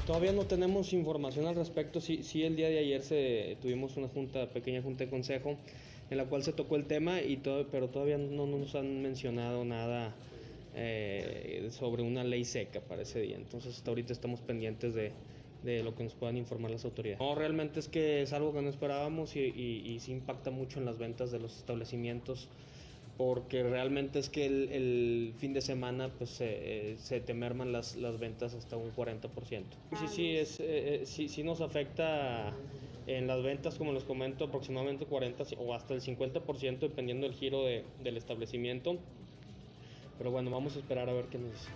Todavía no tenemos información al respecto. Sí, sí el día de ayer se, tuvimos una junta, pequeña junta de consejo, en la cual se tocó el tema, y todo, pero todavía no nos han mencionado nada eh, sobre una ley seca para ese día. Entonces hasta ahorita estamos pendientes de, de, lo que nos puedan informar las autoridades. No, realmente es que es algo que no esperábamos y, y, y sí impacta mucho en las ventas de los establecimientos porque realmente es que el, fin de semana pues se, se te merman las, las, ventas hasta un 40%. Sí, sí, es, eh, eh, sí, sí nos afecta en las ventas, como les comento, aproximadamente 40 o hasta el 50% dependiendo del giro de, del establecimiento. Pero bueno, vamos a esperar a ver qué nos dice.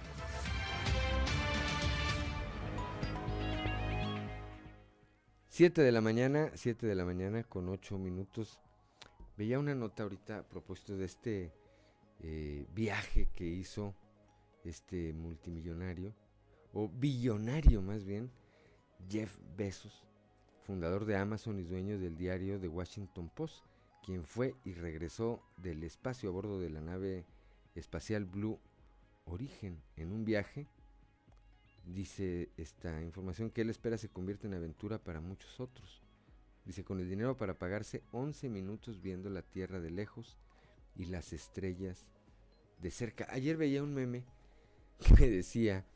Siete de la mañana, 7 de la mañana con 8 minutos. Veía una nota ahorita a propósito de este eh, viaje que hizo este multimillonario, o billonario más bien, Jeff Bezos, fundador de Amazon y dueño del diario The Washington Post, quien fue y regresó del espacio a bordo de la nave espacial Blue Origin en un viaje. Dice esta información que él espera se convierta en aventura para muchos otros. Dice, con el dinero para pagarse 11 minutos viendo la Tierra de lejos y las estrellas de cerca. Ayer veía un meme que decía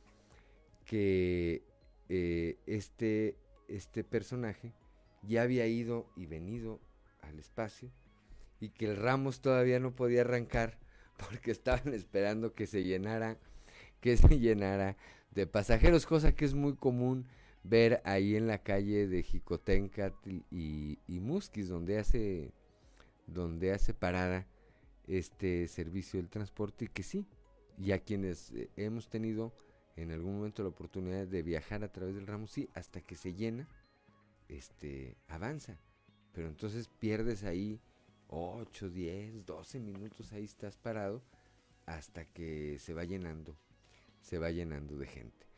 que eh, este, este personaje ya había ido y venido al espacio y que el Ramos todavía no podía arrancar porque estaban esperando que se llenara, que se llenara de pasajeros, cosa que es muy común ver ahí en la calle de Jicotencatl y, y Musquis, donde hace, donde hace parada este servicio del transporte, que sí, y a quienes eh, hemos tenido en algún momento la oportunidad de viajar a través del ramo, sí, hasta que se llena, este, avanza. Pero entonces pierdes ahí 8, 10, 12 minutos, ahí estás parado hasta que se va llenando, se va llenando de gente.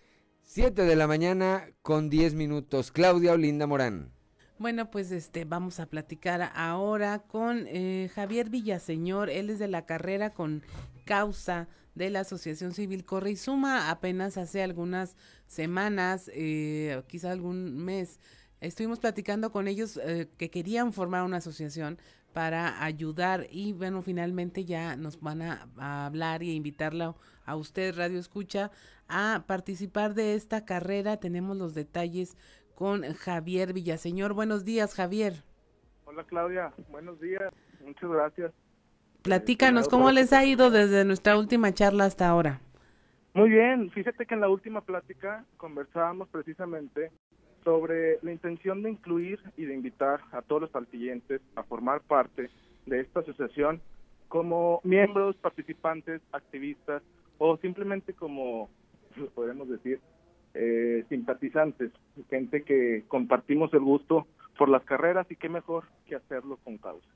7 de la mañana con 10 minutos. Claudia Olinda Morán. Bueno, pues este vamos a platicar ahora con eh, Javier Villaseñor. Él es de la carrera con causa de la Asociación Civil Corre Suma. Apenas hace algunas semanas, eh, quizá algún mes, estuvimos platicando con ellos eh, que querían formar una asociación para ayudar y bueno, finalmente ya nos van a, hablar y a invitarla a usted, Radio Escucha, a participar de esta carrera. Tenemos los detalles con Javier Villaseñor. Buenos días, Javier. Hola, Claudia. Buenos días. Muchas gracias. Platícanos, ¿cómo les ha ido desde nuestra última charla hasta ahora? Muy bien. Fíjate que en la última plática conversábamos precisamente sobre la intención de incluir y de invitar a todos los saltillenses a formar parte de esta asociación como miembros, participantes, activistas o simplemente como, podemos decir, eh, simpatizantes, gente que compartimos el gusto por las carreras y qué mejor que hacerlo con causa.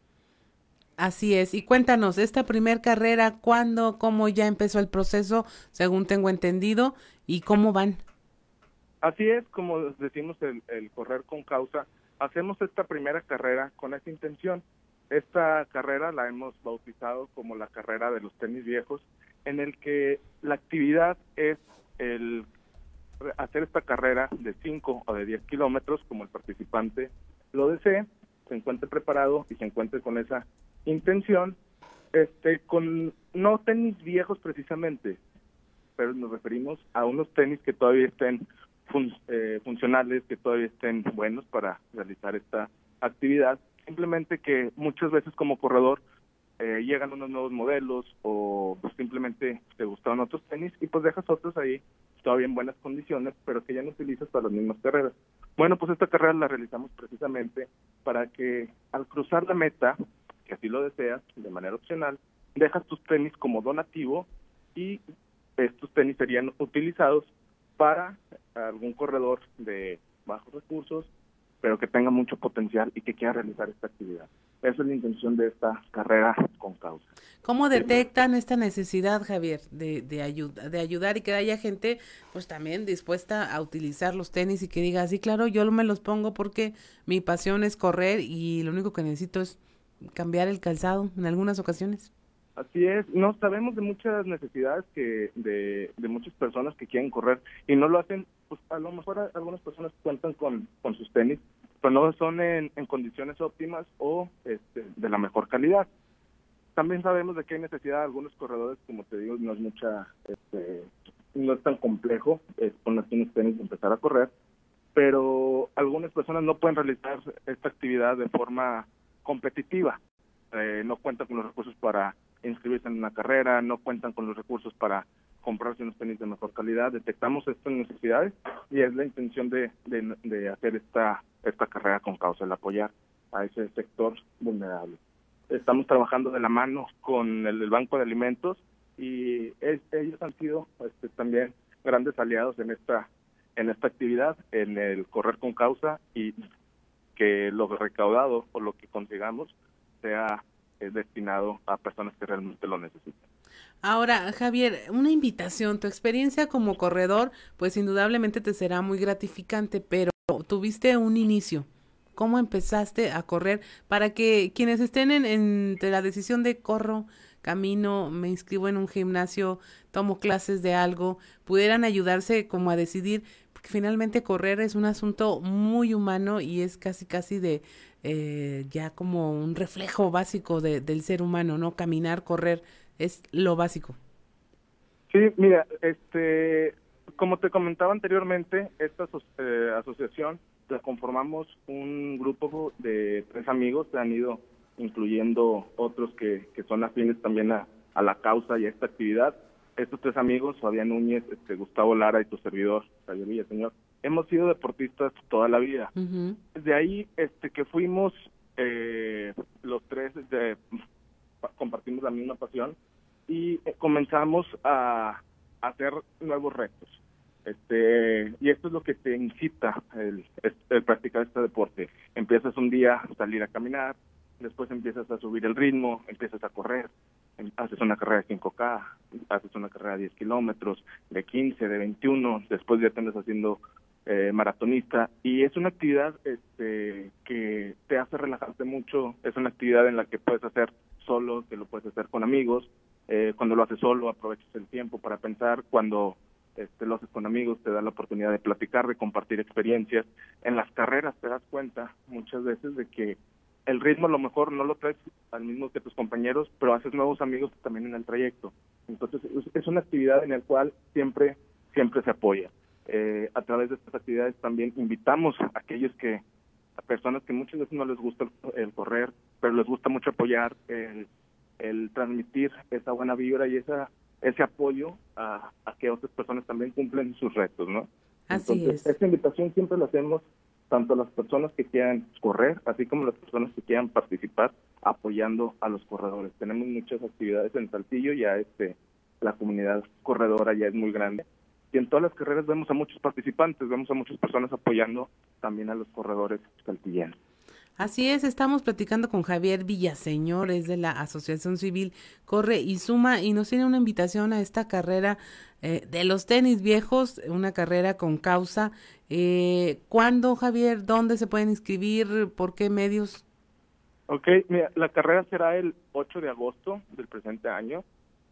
Así es, y cuéntanos, esta primer carrera, ¿cuándo, cómo ya empezó el proceso, según tengo entendido, y cómo van? Así es, como decimos el, el correr con causa, hacemos esta primera carrera con esa intención. Esta carrera la hemos bautizado como la carrera de los tenis viejos, en el que la actividad es el hacer esta carrera de 5 o de 10 kilómetros, como el participante lo desee, se encuentre preparado y se encuentre con esa intención, este, con no tenis viejos precisamente, pero nos referimos a unos tenis que todavía estén eh, funcionales, que todavía estén buenos para realizar esta actividad. Simplemente que muchas veces como corredor eh, llegan unos nuevos modelos o simplemente te gustaron otros tenis y pues dejas otros ahí todavía en buenas condiciones, pero que ya no utilizas para las mismas carreras. Bueno, pues esta carrera la realizamos precisamente para que al cruzar la meta, que así lo deseas, de manera opcional, dejas tus tenis como donativo y estos tenis serían utilizados para algún corredor de bajos recursos, pero que tenga mucho potencial y que quiera realizar esta actividad. Esa es la intención de esta carrera con causa. ¿Cómo detectan esta necesidad, Javier, de, de, ayuda, de ayudar y que haya gente pues también dispuesta a utilizar los tenis y que diga, sí, claro, yo me los pongo porque mi pasión es correr y lo único que necesito es cambiar el calzado en algunas ocasiones? Así es, no sabemos de muchas necesidades que de, de muchas personas que quieren correr y no lo hacen, pues a lo mejor algunas personas cuentan con, con sus tenis, pero no son en, en condiciones óptimas o este, de la mejor calidad. También sabemos de que hay necesidad de algunos corredores, como te digo, no es mucha, este, no es tan complejo es ponerse unos tenis y empezar a correr, pero algunas personas no pueden realizar esta actividad de forma competitiva, eh, no cuentan con los recursos para inscribirse en una carrera, no cuentan con los recursos para comprarse unos tenis de mejor calidad. Detectamos estas necesidades y es la intención de, de, hacer esta, esta carrera con causa, el apoyar a ese sector vulnerable. Estamos trabajando de la mano con el, Banco de Alimentos y ellos han sido este, también grandes aliados en esta en esta actividad, en el correr con causa y que lo recaudado o lo que consigamos sea es destinado a personas que realmente lo necesitan. Ahora, Javier, una invitación, tu experiencia como corredor, pues indudablemente te será muy gratificante, pero tuviste un inicio. ¿Cómo empezaste a correr para que quienes estén en, entre la decisión de corro, camino, me inscribo en un gimnasio, tomo clases de algo, pudieran ayudarse como a decidir, porque finalmente correr es un asunto muy humano y es casi casi de eh, ya como un reflejo básico de, del ser humano, ¿no? Caminar, correr, es lo básico. Sí, mira, este, como te comentaba anteriormente, esta eh, asociación la conformamos un grupo de tres amigos, se han ido incluyendo otros que, que son afines también a, a la causa y a esta actividad. Estos tres amigos, Fabián Núñez, este, Gustavo Lara y tu servidor, Javier señor hemos sido deportistas toda la vida. De ahí este que fuimos eh, los tres de, compartimos la misma pasión y eh, comenzamos a, hacer nuevos retos. Este, y esto es lo que te incita el, practicar este deporte. Empiezas un día a salir a caminar, después empiezas a subir el ritmo, empiezas a correr, em, haces una carrera de 5K, haces una carrera de 10 kilómetros, de 15, de 21, después ya te andas haciendo eh, maratonista. Y es una actividad este, que te hace relajarte mucho, es una actividad en la que puedes hacer solo, que lo puedes hacer con amigos, eh, cuando lo haces solo aprovechas el tiempo para pensar, cuando este, lo haces con amigos te da la oportunidad de platicar, de compartir experiencias. En las carreras te das cuenta muchas veces de que el ritmo a lo mejor no lo traes al mismo que tus compañeros, pero haces nuevos amigos también en el trayecto. Entonces es una actividad en la cual siempre, siempre se apoya. Eh, a través de estas actividades también invitamos a aquellos que, a personas que muchas veces no les gusta el, correr, pero les gusta mucho apoyar, el, el transmitir esa buena vibra y esa ese apoyo a, a, que otras personas también cumplen sus retos, ¿no? Así Entonces, es. Esta invitación siempre la hacemos tanto a las personas que quieran correr, así como a las personas que quieran participar apoyando a los corredores. Tenemos muchas actividades en Saltillo, ya este, la comunidad corredora ya es muy grande. Y en todas las carreras vemos a muchos participantes, vemos a muchas personas apoyando también a los corredores saltillanos. Así es, estamos platicando con Javier Villaseñor, es de la Asociación Civil Corre y Suma y nos tiene una invitación a esta carrera eh, de los tenis viejos, una carrera con causa. Eh, ¿Cuándo, Javier? ¿Dónde se pueden inscribir? ¿Por qué medios? Ok, mira, la carrera será el 8 de agosto del presente año.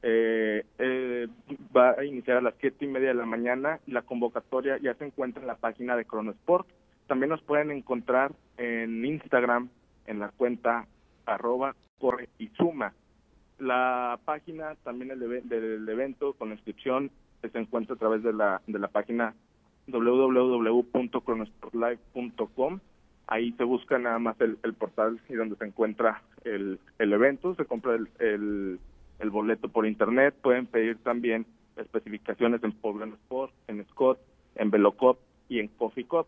Eh, eh, va a iniciar a las siete y media de la mañana la convocatoria ya se encuentra en la página de Cronosport. También nos pueden encontrar en Instagram en la cuenta arroba corre y suma. La página también el del evento con la inscripción se encuentra a través de la, de la página www.cronosportlive.com. Ahí se busca nada más el, portal y donde se encuentra el, el evento, se compra el, el, el, boleto por internet, pueden pedir también especificaciones en Poblano Sport, en Scott, en Velocop y en Coffee Cup.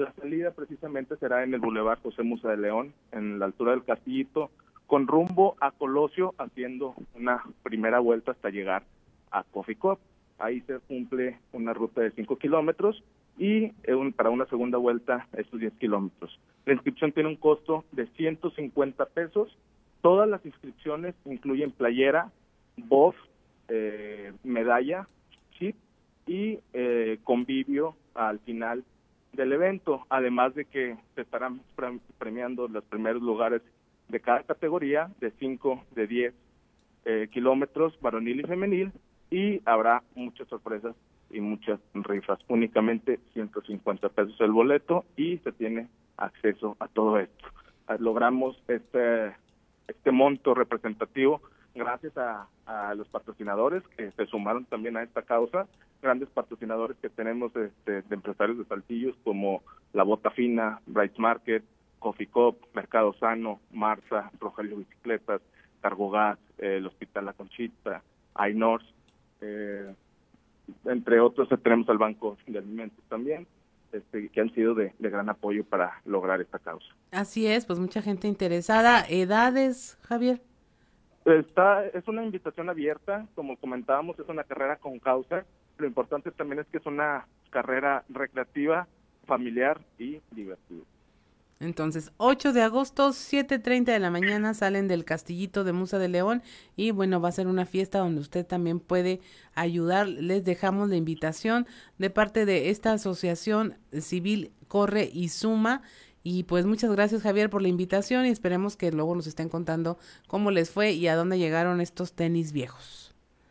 La salida precisamente será en el Boulevard José Musa de León, en la altura del Castillito, con rumbo a Colosio, haciendo una primera vuelta hasta llegar a Coffee Cup. Ahí se cumple una ruta de 5 kilómetros y para una segunda vuelta estos 10 kilómetros. La inscripción tiene un costo de 150 pesos. Todas las inscripciones incluyen playera, voz, eh, medalla, chip y eh, convivio al final del evento, además de que se estarán premiando los primeros lugares de cada categoría, de 5, de 10 eh, kilómetros, varonil y femenil, y habrá muchas sorpresas y muchas rifas. Únicamente 150 pesos el boleto y se tiene acceso a todo esto. Logramos este, este monto representativo gracias a, los patrocinadores que se sumaron también a esta causa, grandes patrocinadores que tenemos este, de empresarios de Saltillos como La Bota Fina, Bright Market, Coffee Cup, Mercado Sano, Marza, Rogelio Bicicletas, Cargogas, eh, el Hospital La Conchita, Ainors, eh, entre otros tenemos al Banco de Alimentos también, este, que han sido de, de, gran apoyo para lograr esta causa. Así es, pues mucha gente interesada. ¿Edades, Javier? Está, es una invitación abierta, como comentábamos, es una carrera con causa. Lo importante también es que es una carrera recreativa, familiar y divertida. Entonces, 8 de agosto, 7.30 de la mañana salen del Castillito de Musa de León y bueno, va a ser una fiesta donde usted también puede ayudar. Les dejamos la invitación de parte de esta asociación civil Corre y Suma. Y pues muchas gracias Javier por la invitación y esperemos que luego nos estén contando cómo les fue y a dónde llegaron estos tenis viejos.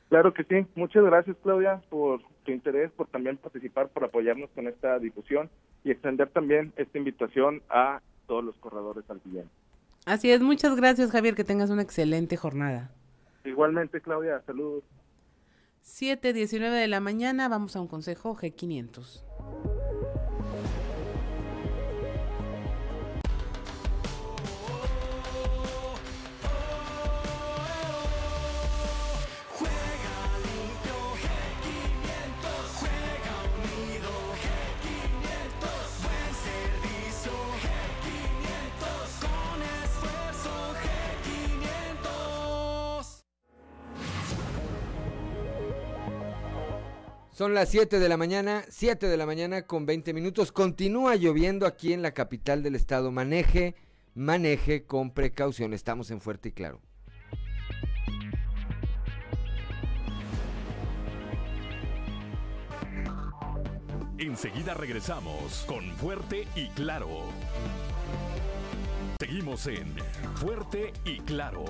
Claro que sí. Muchas gracias Claudia por tu interés, por también participar, por apoyarnos con esta difusión y extender también esta invitación a todos los corredores saltillenses. Así es, muchas gracias Javier, que tengas una excelente jornada. Igualmente Claudia, saludos. 7.19 de la mañana, vamos a un consejo G500. Son las 7 de la mañana, 7 de la mañana con 20 minutos. Continúa lloviendo aquí en la capital del estado. Maneje, maneje con precaución. Estamos en Fuerte y Claro. Enseguida regresamos con Fuerte y Claro. Seguimos en Fuerte y Claro.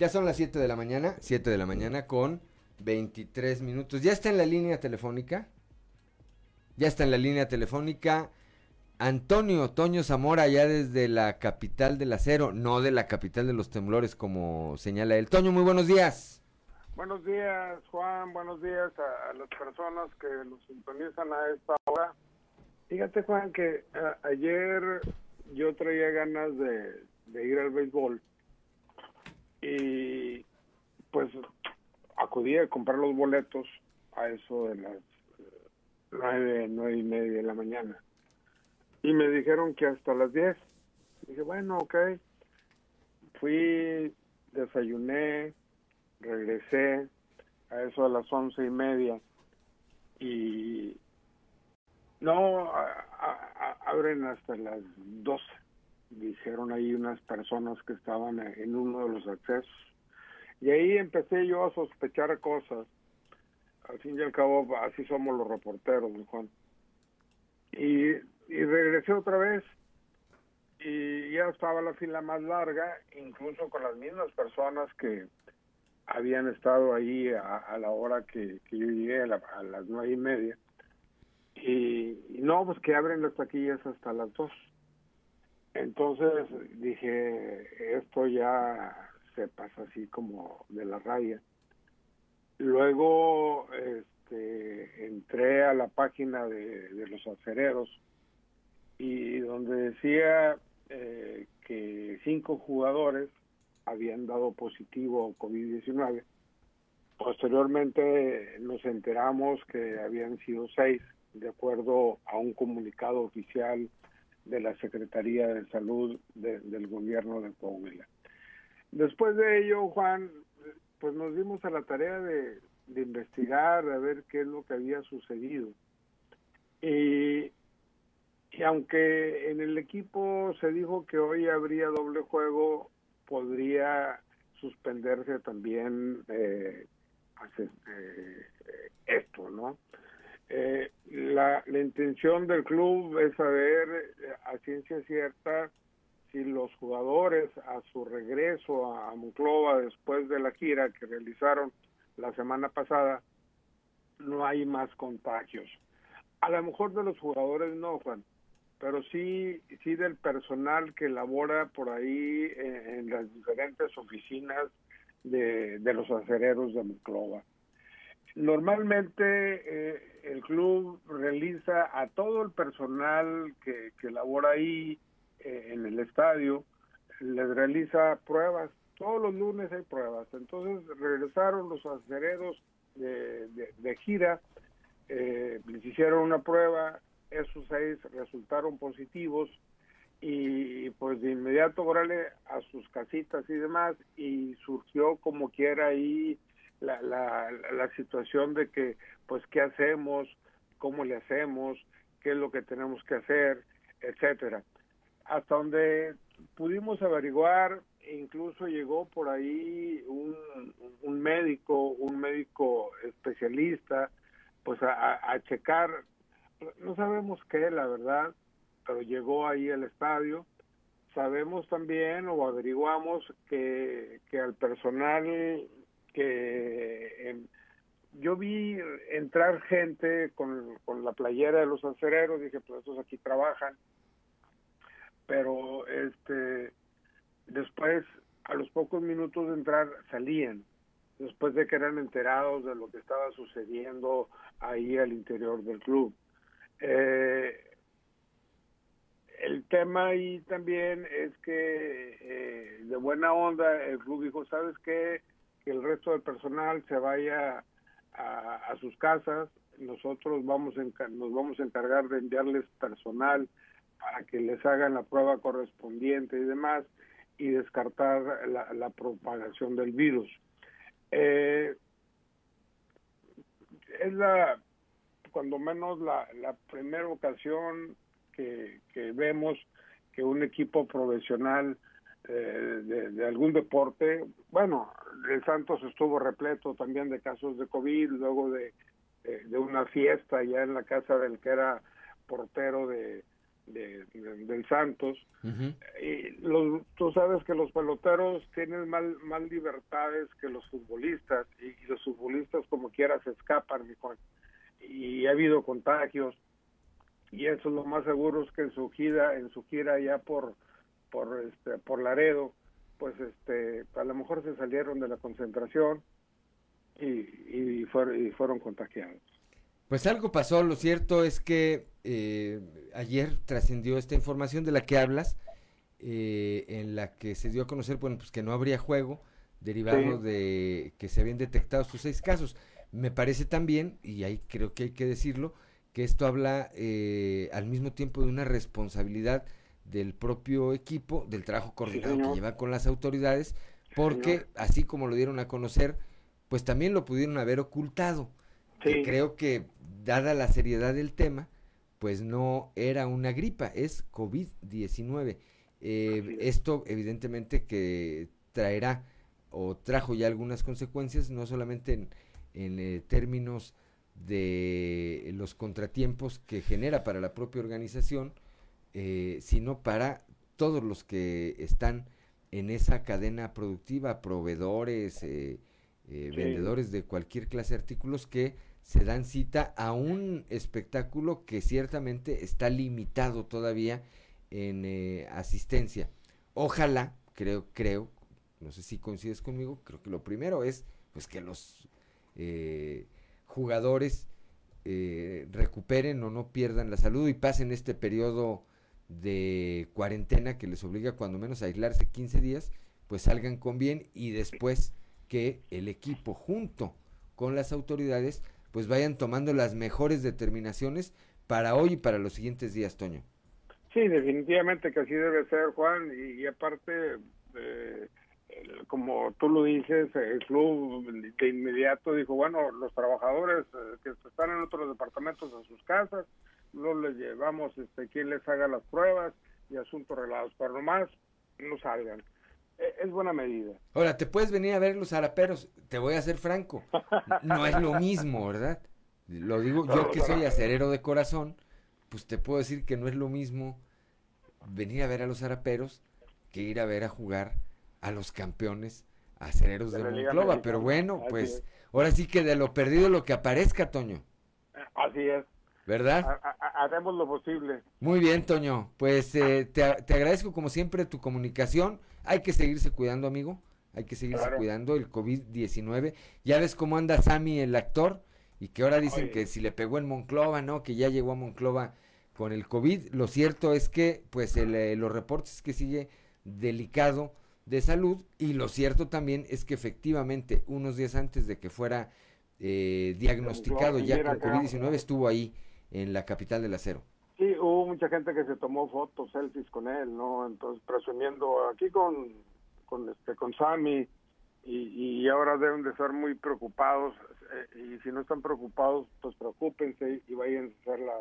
Ya son las 7 de la mañana, 7 de la mañana con 23 minutos. Ya está en la línea telefónica. Ya está en la línea telefónica Antonio Toño Zamora, ya desde la capital del acero, no de la capital de los temblores, como señala él. Toño, muy buenos días. Buenos días, Juan. Buenos días a, las personas que nos sintonizan a esta hora. Fíjate, Juan, que ayer yo traía ganas de ir al béisbol y pues acudí a comprar los boletos a eso de las nueve, nueve y media de la mañana. Y me dijeron que hasta las diez. Dije, bueno, ok. Fui, desayuné, regresé a eso a las once y media. Y no, abren hasta las doce dijeron ahí unas personas que estaban en uno de los accesos. Y ahí empecé yo a sospechar cosas. Al fin y al cabo, así somos los reporteros, Juan. Y, y regresé otra vez y ya estaba la fila más larga, incluso con las mismas personas que habían estado ahí a, la hora que, yo llegué, a, las nueve y media. Y, no, pues que abren las taquillas hasta las dos. Entonces dije, esto ya se pasa así como de la raya. Luego este, entré a la página de, los acereros y donde decía eh, que cinco jugadores habían dado positivo COVID-19. Posteriormente nos enteramos que habían sido seis, de acuerdo a un comunicado oficial de la Secretaría de Salud del gobierno de Coahuila. Después de ello, Juan, pues nos dimos a la tarea de, investigar, a ver qué es lo que había sucedido. Y, y aunque en el equipo se dijo que hoy habría doble juego, podría suspenderse también eh, eh, esto, ¿no? Eh, la, intención del club es saber eh, a ciencia cierta si los jugadores a su regreso a Monclova después de la gira que realizaron la semana pasada no hay más contagios. A lo mejor de los jugadores no, Juan, pero sí, sí del personal que labora por ahí en, en las diferentes oficinas de, de los acereros de Monclova. Normalmente eh, el club realiza a todo el personal que, labora ahí eh, en el estadio, les realiza pruebas. Todos los lunes hay pruebas. Entonces regresaron los acereros de, de, gira, eh, les hicieron una prueba, esos seis resultaron positivos y pues de inmediato órale a sus casitas y demás y surgió como quiera ahí la, la, la situación de que, pues, ¿qué hacemos? ¿Cómo le hacemos? ¿Qué es lo que tenemos que hacer? Etcétera. Hasta donde pudimos averiguar, incluso llegó por ahí un, un médico, un médico especialista, pues a, a, checar, no sabemos qué, la verdad, pero llegó ahí al estadio. Sabemos también o averiguamos que, que al personal que yo vi entrar gente con, con, la playera de los acereros, dije, pues estos aquí trabajan, pero este después, a los pocos minutos de entrar, salían, después de que eran enterados de lo que estaba sucediendo ahí al interior del club. Eh, el tema ahí también es que eh, de buena onda el club dijo, ¿sabes qué? Que el resto del personal se vaya a, sus casas, nosotros vamos nos vamos a encargar de enviarles personal para que les hagan la prueba correspondiente y demás y descartar la, propagación del virus. Eh, es la, cuando menos la, la primera ocasión que, que vemos que un equipo profesional eh, de, algún deporte, bueno, el Santos estuvo repleto también de casos de COVID, luego de, de, una fiesta ya en la casa del que era portero de, del Santos. Y los, tú sabes que los peloteros tienen mal, mal libertades que los futbolistas y, los futbolistas como quiera se escapan y ha habido contagios y eso es lo más seguro es que en su gira en su gira ya por por este por Laredo pues este a lo mejor se salieron de la concentración y, y, y fueron contagiados pues algo pasó, lo cierto es que eh, ayer trascendió esta información de la que hablas, eh, en la que se dio a conocer, bueno, pues que no habría juego derivado de que se habían detectado estos seis casos. Me parece también, y ahí creo que hay que decirlo, que esto habla eh, al mismo tiempo de una responsabilidad del propio equipo, del trabajo coordinado que lleva con las autoridades, porque así como lo dieron a conocer, pues también lo pudieron haber ocultado. creo que dada la seriedad del tema, pues no era una gripa, es COVID-19. Eh, esto evidentemente que traerá o trajo ya algunas consecuencias, no solamente en, eh, términos de los contratiempos que genera para la propia organización, eh, sino para todos los que están en esa cadena productiva, proveedores, vendedores de cualquier clase de artículos que se dan cita a un espectáculo que ciertamente está limitado todavía en eh, asistencia. Ojalá, creo, creo, no sé si coincides conmigo, creo que lo primero es pues que los eh, jugadores eh, recuperen o no pierdan la salud y pasen este periodo de cuarentena que les obliga cuando menos a aislarse 15 días, pues salgan con bien y después que el equipo junto con las autoridades pues vayan tomando las mejores determinaciones para hoy y para los siguientes días, Toño. Sí, definitivamente que así debe ser, Juan, y, aparte, eh, como tú lo dices, el club de inmediato dijo, bueno, los trabajadores eh, que están en otros departamentos en sus casas, no les llevamos este, quien les haga las pruebas y asuntos relados, pero nomás no salgan. E, es buena medida. Ahora, te puedes venir a ver los haraperos, te voy a ser franco, no es lo mismo, ¿verdad? Lo digo yo que soy acerero de corazón, pues te puedo decir que no es lo mismo venir a ver a los haraperos que ir a ver a jugar a los campeones acereros de, de Monclova, pero bueno, pues ahora sí que de lo perdido lo que aparezca, Toño. Así es. ¿Verdad? haremos lo posible. Muy bien, Toño. Pues eh, te, te, agradezco como siempre tu comunicación. Hay que seguirse cuidando, amigo. Hay que seguirse cuidando el COVID-19. Ya ves cómo anda Sammy, el actor, y que ahora dicen que si le pegó en Monclova, ¿no? Que ya llegó a Monclova con el COVID. Lo cierto es que, pues, el, eh, los reportes que sigue delicado de salud y lo cierto también es que efectivamente unos días antes de que fuera eh, diagnosticado ya con COVID-19 estuvo ahí en la capital del acero. Sí, hubo mucha gente que se tomó fotos, selfies con él, ¿no? Entonces, presumiendo aquí con, con, este, con Sammy, y, y ahora deben de estar muy preocupados, eh, y si no están preocupados, pues preocúpense y vayan a hacer la,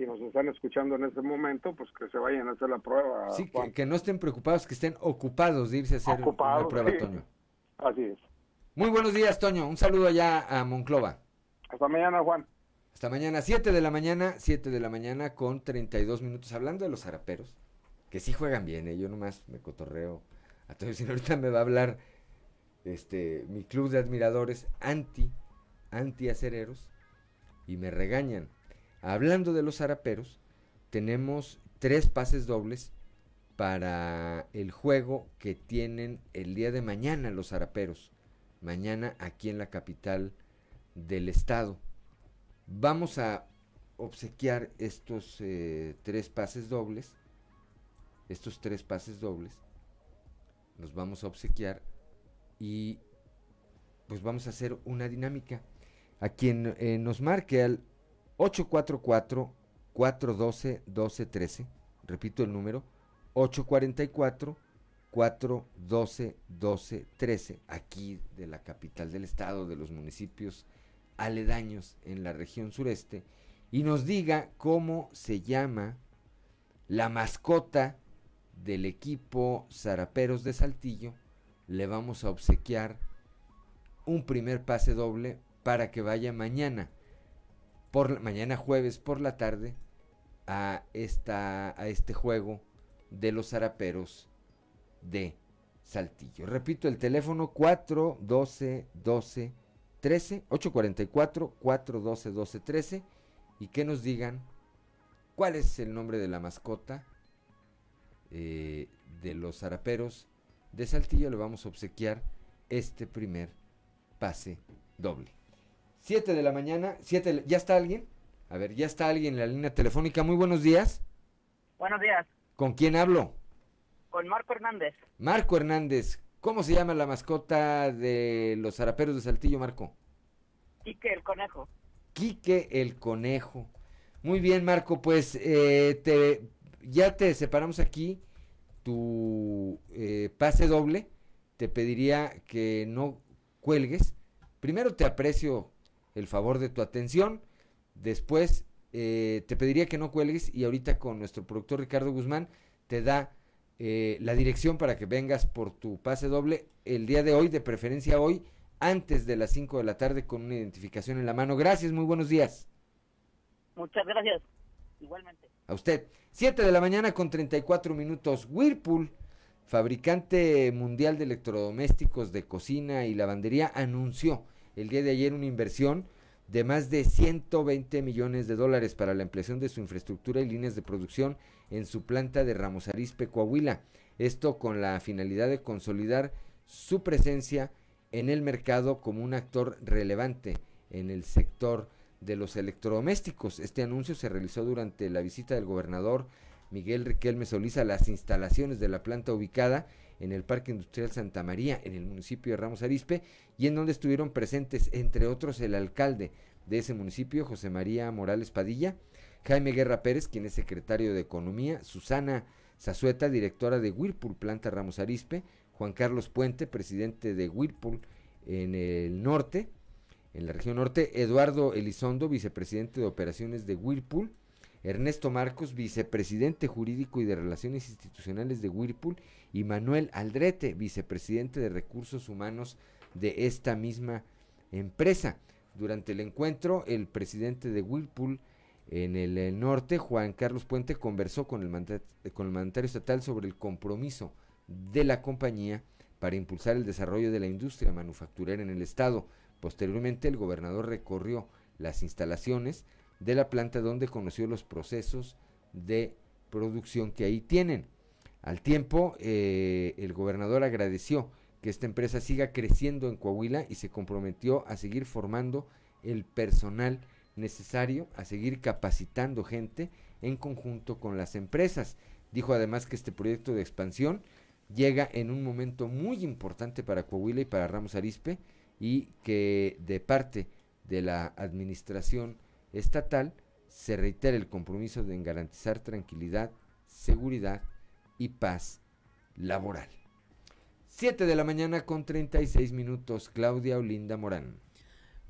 si nos están escuchando en este momento, pues que se vayan a hacer la prueba. Sí, que, no estén preocupados, que estén ocupados de irse a hacer la prueba, Toño. Así es. Muy buenos días, Toño. Un saludo allá a Monclova. Hasta mañana, Juan. Hasta mañana, 7 de la mañana, 7 de la mañana con 32 minutos. Hablando de los zaraperos, que sí juegan bien, ¿eh? yo nomás me cotorreo. A todos, ahorita me va a hablar este, mi club de admiradores anti, anti acereros y me regañan. Hablando de los zaraperos, tenemos tres pases dobles para el juego que tienen el día de mañana los zaraperos. Mañana aquí en la capital del estado. Vamos a obsequiar estos eh, tres pases dobles. Estos tres pases dobles. Los vamos a obsequiar y pues vamos a hacer una dinámica. A quien eh, nos marque al 844-412-1213. Repito el número, 844-412-1213, aquí de la capital del estado, de los municipios aledaños en la región sureste, y nos diga cómo se llama la mascota del equipo Zaraperos de Saltillo. Le vamos a obsequiar un primer pase doble para que vaya mañana, por mañana jueves por la tarde, a, esta, a este juego de los zaraperos de Saltillo. Repito, el teléfono 412 12 13 844 412 12 13 y que nos digan cuál es el nombre de la mascota eh, de los zaraperos de Saltillo. Le vamos a obsequiar este primer pase doble. 7 de la mañana, 7, ¿ya está alguien? A ver, ya está alguien en la línea telefónica. Muy buenos días. Buenos días. ¿Con quién hablo? Con Marco Hernández. Marco Hernández. ¿Cómo se llama la mascota de los zaraperos de Saltillo, Marco? Quique el conejo. Quique el conejo. Muy bien, Marco, pues eh, te, ya te separamos aquí tu eh, pase doble. Te pediría que no cuelgues. Primero te aprecio el favor de tu atención. Después eh, te pediría que no cuelgues y ahorita con nuestro productor Ricardo Guzmán te da eh, la dirección para que vengas por tu pase doble el día de hoy, de preferencia hoy, antes de las 5 de la tarde con una identificación en la mano. Gracias, muy buenos días. Muchas gracias, igualmente. A usted. 7 de la mañana con 34 minutos. Whirlpool, fabricante mundial de electrodomésticos de cocina y lavandería, anunció el día de ayer una inversión de más de 120 millones de dólares para la ampliación de su infraestructura y líneas de producción en su planta de Ramos Arizpe, Coahuila. Esto con la finalidad de consolidar su presencia en el mercado como un actor relevante en el sector de los electrodomésticos. Este anuncio se realizó durante la visita del gobernador Miguel Riquelme Solís a las instalaciones de la planta ubicada en el Parque Industrial Santa María, en el municipio de Ramos Arizpe, y en donde estuvieron presentes, entre otros, el alcalde de ese municipio, José María Morales Padilla, Jaime Guerra Pérez, quien es secretario de Economía, Susana Zazueta, directora de Whirlpool Planta Ramos Arizpe, Juan Carlos Puente, presidente de Whirlpool en el norte, en la región norte, Eduardo Elizondo, vicepresidente de operaciones de Whirlpool, Ernesto Marcos, vicepresidente jurídico y de relaciones institucionales de Whirlpool, y Manuel Aldrete, vicepresidente de recursos humanos de esta misma empresa. Durante el encuentro, el presidente de Whirlpool en el, norte, Juan Carlos Puente, conversó con el, con el mandatario estatal sobre el compromiso de la compañía para impulsar el desarrollo de la industria manufacturera en el estado. Posteriormente, el gobernador recorrió las instalaciones de la planta donde conoció los procesos de producción que ahí tienen. Al tiempo, eh, el gobernador agradeció que esta empresa siga creciendo en Coahuila y se comprometió a seguir formando el personal necesario, a seguir capacitando gente en conjunto con las empresas. Dijo además que este proyecto de expansión llega en un momento muy importante para Coahuila y para Ramos Arispe y que de parte de la administración estatal se reitera el compromiso de garantizar tranquilidad, seguridad y paz laboral. 7 de la mañana con 36 minutos, Claudia Olinda Morán.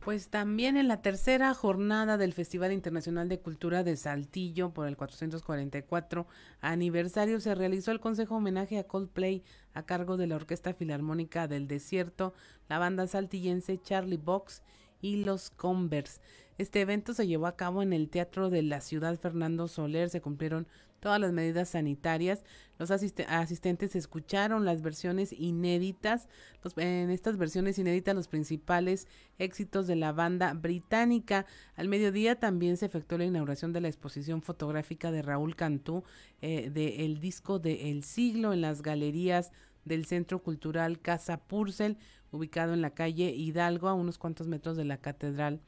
Pues también en la tercera jornada del Festival Internacional de Cultura de Saltillo por el 444 aniversario se realizó el consejo homenaje a Coldplay a cargo de la Orquesta Filarmónica del Desierto, la banda saltillense Charlie Box y los Converse. Este evento se llevó a cabo en el Teatro de la Ciudad Fernando Soler. Se cumplieron todas las medidas sanitarias. Los asistentes escucharon las versiones inéditas, en estas versiones inéditas los principales éxitos de la banda británica. Al mediodía también se efectuó la inauguración de la exposición fotográfica de Raúl Cantú eh, del disco de El Siglo en las galerías del Centro Cultural Casa Purcell, ubicado en la calle Hidalgo, a unos cuantos metros de la Catedral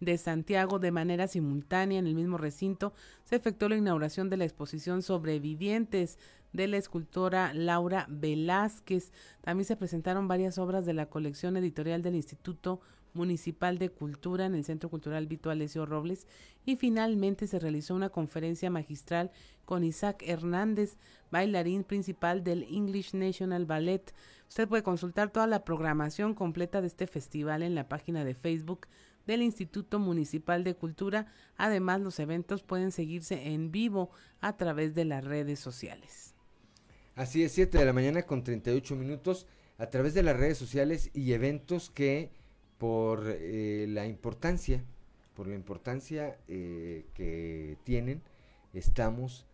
de Santiago de manera simultánea en el mismo recinto se efectuó la inauguración de la exposición Sobrevivientes de la escultora Laura Velázquez. También se presentaron varias obras de la colección editorial del Instituto Municipal de Cultura en el Centro Cultural Vito Alessio Robles y finalmente se realizó una conferencia magistral con Isaac Hernández, bailarín principal del English National Ballet. Usted puede consultar toda la programación completa de este festival en la página de Facebook del Instituto Municipal de Cultura. Además, los eventos pueden seguirse en vivo a través de las redes sociales. Así es, 7 de la mañana con 38 minutos a través de las redes sociales y eventos que por eh, la importancia, por la importancia eh, que tienen, estamos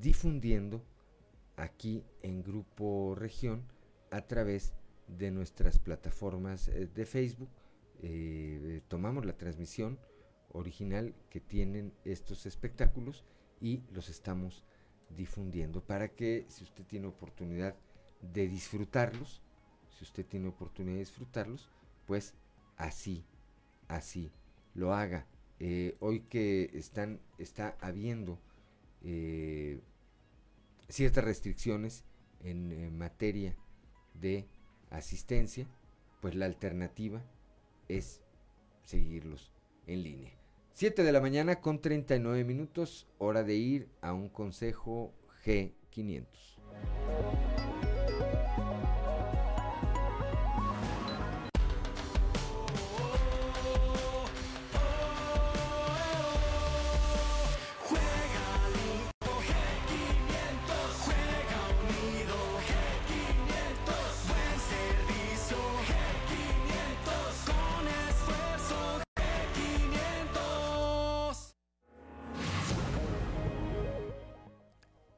difundiendo aquí en Grupo Región a través de nuestras plataformas eh, de Facebook. Tomamos la transmisión original que tienen estos espectáculos y los estamos difundiendo para que si usted tiene oportunidad de disfrutarlos, si usted tiene oportunidad de disfrutarlos, pues así, así lo haga. Eh, hoy que están, está habiendo eh, ciertas restricciones en, materia de asistencia, pues la alternativa es seguirlos en línea. 7 de la mañana con 39 minutos, hora de ir a un consejo G500.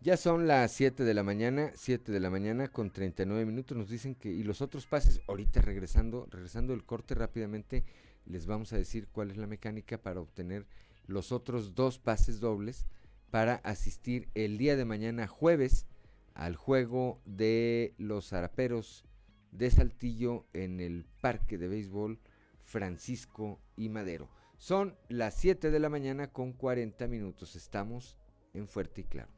Ya son las 7 de la mañana, 7 de la mañana con 39 minutos. Nos dicen que, y los otros pases, ahorita regresando, regresando el corte rápidamente, les vamos a decir cuál es la mecánica para obtener los otros dos pases dobles para asistir el día de mañana jueves al juego de los zaraperos de Saltillo en el Parque de Béisbol Francisco y Madero. Son las 7 de la mañana con 40 minutos. Estamos en Fuerte y Claro.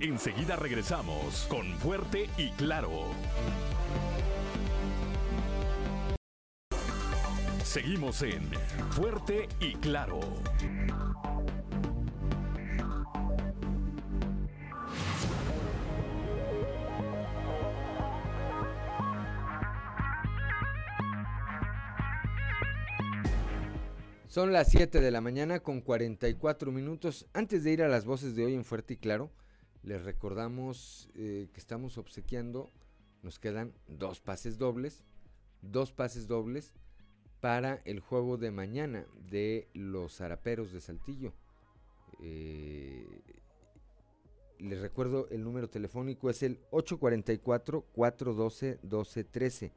Enseguida regresamos con Fuerte y Claro. Seguimos en Fuerte y Claro. Son las 7 de la mañana con 44 minutos. Antes de ir a las voces de hoy en Fuerte y Claro, les recordamos eh, que estamos obsequiando, nos quedan dos pases dobles, dos pases dobles para el juego de mañana de los zaraperos de Saltillo. Eh, les recuerdo el número telefónico es el 844-412-1213.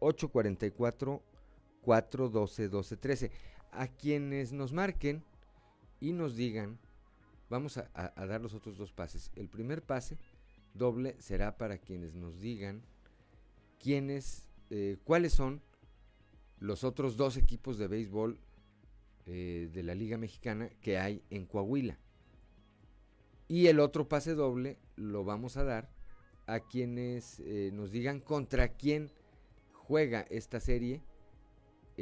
844-412-1213 a quienes nos marquen y nos digan, vamos a, dar los otros dos pases. El primer pase doble será para quienes nos digan quiénes, eh, cuáles son los otros dos equipos de béisbol eh, de la Liga Mexicana que hay en Coahuila. Y el otro pase doble lo vamos a dar a quienes eh, nos digan contra quién juega esta serie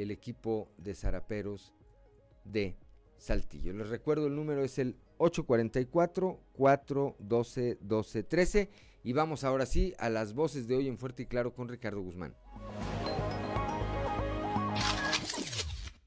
el equipo de zaraperos de Saltillo. Les recuerdo el número es el 844-412-1213 y vamos ahora sí a las voces de hoy en Fuerte y Claro con Ricardo Guzmán.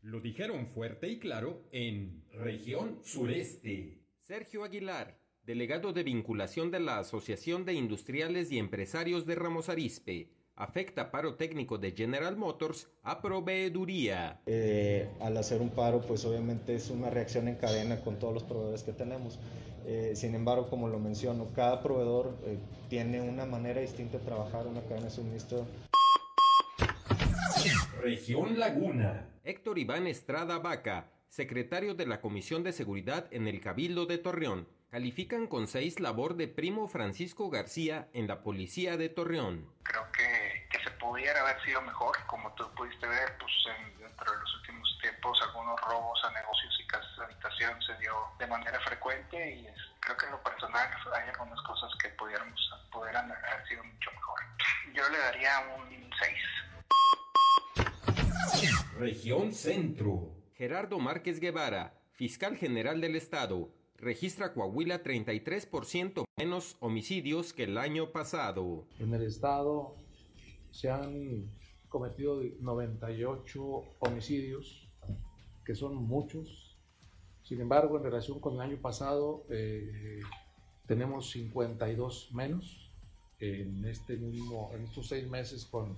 Lo dijeron fuerte y claro en región sureste. Sergio Aguilar, delegado de vinculación de la Asociación de Industriales y Empresarios de Ramos Arispe afecta paro técnico de General Motors a proveeduría. Eh, al hacer un paro, pues obviamente es una reacción en cadena con todos los proveedores que tenemos. Eh, sin embargo, como lo menciono, cada proveedor eh, tiene una manera distinta de trabajar una cadena de suministro. Región Laguna. Héctor Iván Estrada Vaca, secretario de la Comisión de Seguridad en el Cabildo de Torreón, califican con seis labor de primo Francisco García en la policía de Torreón. Creo que, que se pudiera haber sido mejor, como tú pudiste ver, pues dentro de los últimos tiempos algunos robos a negocios y casas de habitación se dio de manera frecuente y creo que en lo personal hay algunas cosas que pudiéramos, pudieran haber sido mucho mejor. Yo le daría un 6. Región Centro. Gerardo Márquez Guevara, fiscal general del Estado, registra Coahuila 33% menos homicidios que el año pasado. En el Estado se han cometido 98 homicidios, que son muchos. Sin embargo, en relación con el año pasado, eh, tenemos 52 menos en, este mismo, en estos seis meses con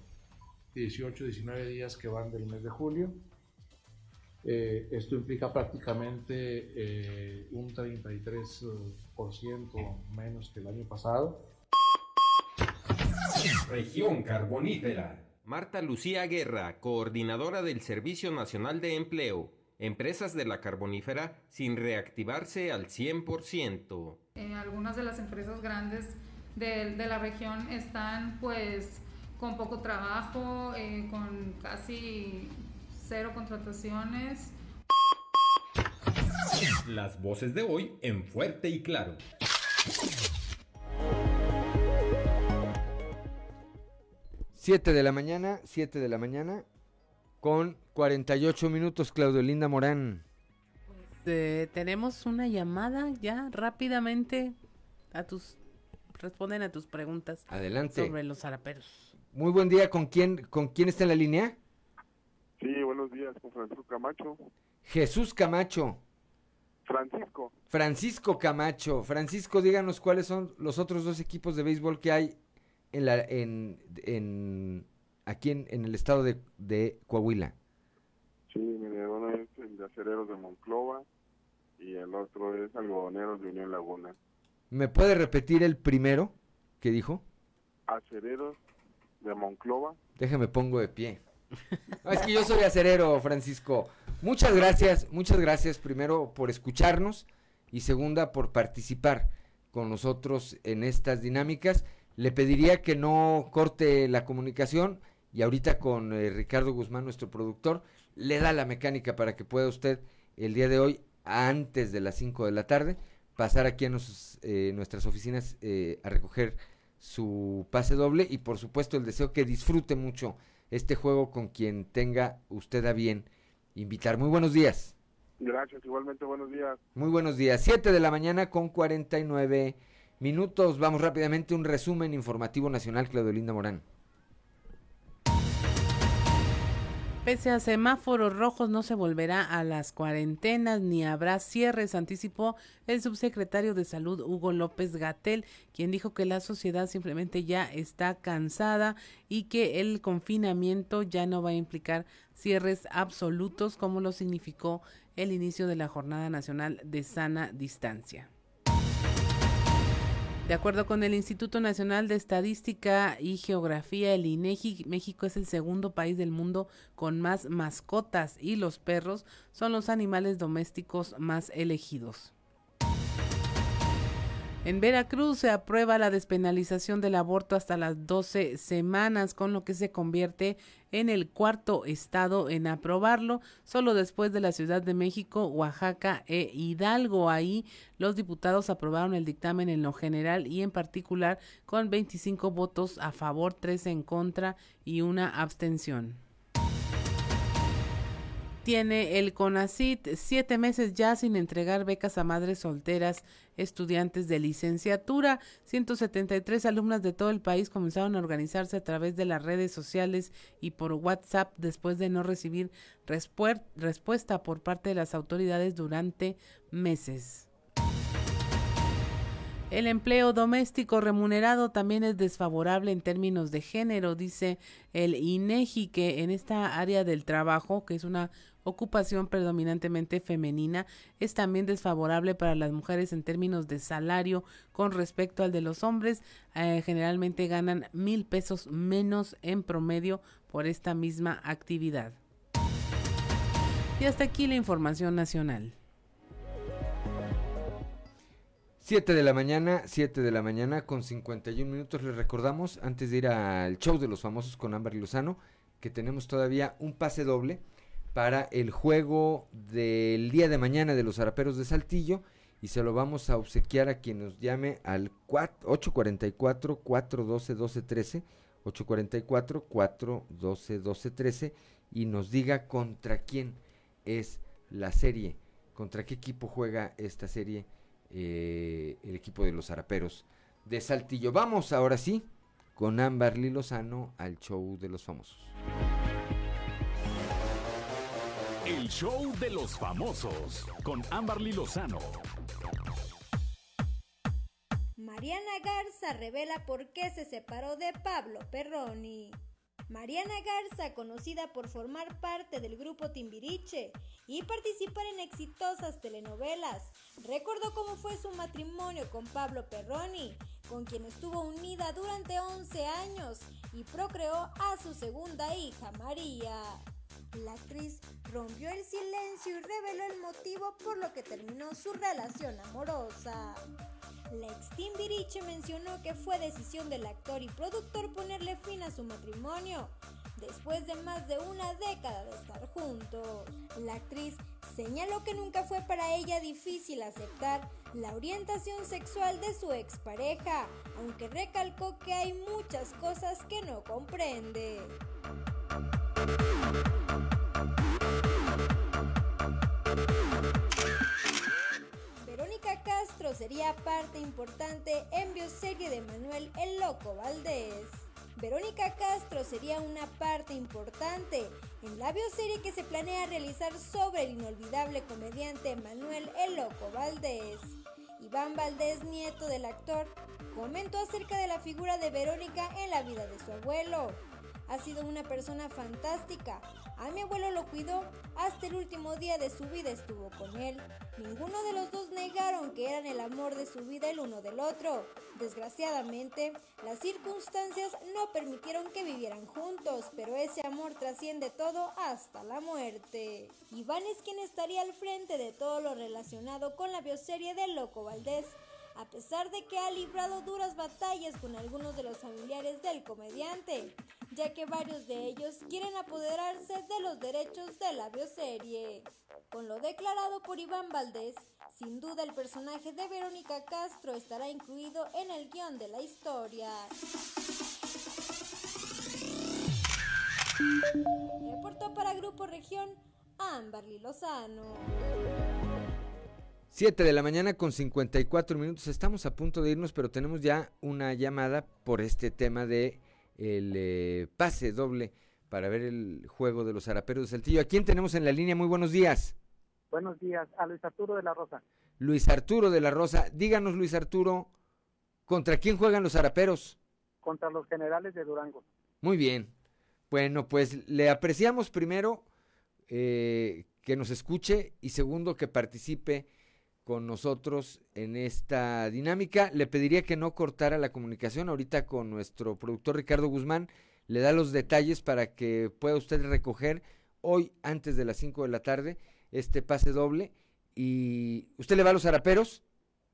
18, 19 días que van del mes de julio. Eh, esto implica prácticamente eh, un 33% menos que el año pasado. Región Carbonífera. Marta Lucía Guerra, coordinadora del Servicio Nacional de Empleo, empresas de la carbonífera sin reactivarse al 100%. Eh, algunas de las empresas grandes de, de, la región están pues con poco trabajo, eh, con casi cero contrataciones. Las voces de hoy en fuerte y claro. Siete de la mañana, siete de la mañana, con 48 minutos, Claudio Linda Morán. Eh, tenemos una llamada ya rápidamente a tus responden a tus preguntas Adelante. sobre los zaraperos. Muy buen día, ¿con quién con quién está en la línea? Sí, buenos días, con Francisco Camacho. Jesús Camacho. Francisco. Francisco Camacho. Francisco, díganos cuáles son los otros dos equipos de béisbol que hay en la en, en aquí en, en el estado de, de Coahuila. Sí, mire, uno es el de Acereros de Monclova y el otro es Algodoneros de Unión Laguna. ¿Me puede repetir el primero que dijo? Acereros de Monclova. Déjeme pongo de pie. Es que yo soy acerero, Francisco. Muchas gracias, muchas gracias primero por escucharnos y segunda por participar con nosotros en estas dinámicas. Le pediría que no corte la comunicación y ahorita con eh, Ricardo Guzmán, nuestro productor, le da la mecánica para que pueda usted el día de hoy, antes de las 5 de la tarde, pasar aquí a eh, nuestras oficinas eh, a recoger su pase doble y por supuesto el deseo que disfrute mucho este juego con quien tenga usted a bien invitar. Muy buenos días. Gracias, igualmente buenos días. Muy buenos días. 7 de la mañana con 49 minutos. Vamos rápidamente un resumen informativo nacional, Claudio Linda Morán. Pese a semáforos rojos no se volverá a las cuarentenas ni habrá cierres, anticipó el subsecretario de Salud Hugo López Gatel, quien dijo que la sociedad simplemente ya está cansada y que el confinamiento ya no va a implicar cierres absolutos como lo significó el inicio de la Jornada Nacional de Sana Distancia. De acuerdo con el Instituto Nacional de Estadística y Geografía, el INEGI, México es el segundo país del mundo con más mascotas y los perros son los animales domésticos más elegidos. En Veracruz se aprueba la despenalización del aborto hasta las 12 semanas, con lo que se convierte en el cuarto estado en aprobarlo, solo después de la Ciudad de México, Oaxaca e Hidalgo. Ahí los diputados aprobaron el dictamen en lo general y en particular con 25 votos a favor, 3 en contra y una abstención tiene el CONACIT siete meses ya sin entregar becas a madres solteras, estudiantes de licenciatura. 173 alumnas de todo el país comenzaron a organizarse a través de las redes sociales y por WhatsApp después de no recibir respuesta por parte de las autoridades durante meses. El empleo doméstico remunerado también es desfavorable en términos de género, dice el INEGI, que en esta área del trabajo, que es una ocupación predominantemente femenina es también desfavorable para las mujeres en términos de salario con respecto al de los hombres. Eh, generalmente ganan mil pesos menos en promedio por esta misma actividad. Y hasta aquí la información nacional. 7 de la mañana, 7 de la mañana con 51 minutos. Les recordamos, antes de ir al show de los famosos con Ámbar Lozano, que tenemos todavía un pase doble para el juego del día de mañana de los Araperos de Saltillo y se lo vamos a obsequiar a quien nos llame al 844-412-1213, 844-412-1213 y nos diga contra quién es la serie, contra qué equipo juega esta serie eh, el equipo de los Araperos de Saltillo. Vamos ahora sí con Ámbar Lozano al show de los famosos. El show de los famosos con Ámbar Lozano. Mariana Garza revela por qué se separó de Pablo Perroni. Mariana Garza, conocida por formar parte del grupo Timbiriche y participar en exitosas telenovelas, recordó cómo fue su matrimonio con Pablo Perroni, con quien estuvo unida durante 11 años y procreó a su segunda hija, María. La actriz rompió el silencio y reveló el motivo por lo que terminó su relación amorosa. La ex Timbiriche mencionó que fue decisión del actor y productor ponerle fin a su matrimonio, después de más de una década de estar juntos. La actriz señaló que nunca fue para ella difícil aceptar la orientación sexual de su expareja, aunque recalcó que hay muchas cosas que no comprende. Sería parte importante en bioserie de Manuel el Loco Valdés. Verónica Castro sería una parte importante en la bioserie que se planea realizar sobre el inolvidable comediante Manuel el Loco Valdés. Iván Valdés, nieto del actor, comentó acerca de la figura de Verónica en la vida de su abuelo. Ha sido una persona fantástica. A mi abuelo lo cuidó hasta el último día de su vida estuvo con él. Ninguno de los dos negaron que eran el amor de su vida el uno del otro. Desgraciadamente, las circunstancias no permitieron que vivieran juntos, pero ese amor trasciende todo hasta la muerte. Iván es quien estaría al frente de todo lo relacionado con la bioserie de Loco Valdés a pesar de que ha librado duras batallas con algunos de los familiares del comediante, ya que varios de ellos quieren apoderarse de los derechos de la bioserie. Con lo declarado por Iván Valdés, sin duda el personaje de Verónica Castro estará incluido en el guion de la historia. Reportó para Grupo Región Amberly Lozano. 7 de la mañana con 54 minutos. Estamos a punto de irnos, pero tenemos ya una llamada por este tema de el eh, pase doble para ver el juego de los Araperos de Saltillo. ¿A quién tenemos en la línea? Muy buenos días. Buenos días, a Luis Arturo de la Rosa. Luis Arturo de la Rosa. Díganos, Luis Arturo, ¿contra quién juegan los Araperos? Contra los generales de Durango. Muy bien. Bueno, pues le apreciamos primero eh, que nos escuche y segundo que participe con nosotros en esta dinámica. Le pediría que no cortara la comunicación ahorita con nuestro productor Ricardo Guzmán. Le da los detalles para que pueda usted recoger hoy antes de las 5 de la tarde este pase doble. ¿Y usted le va a los araperos?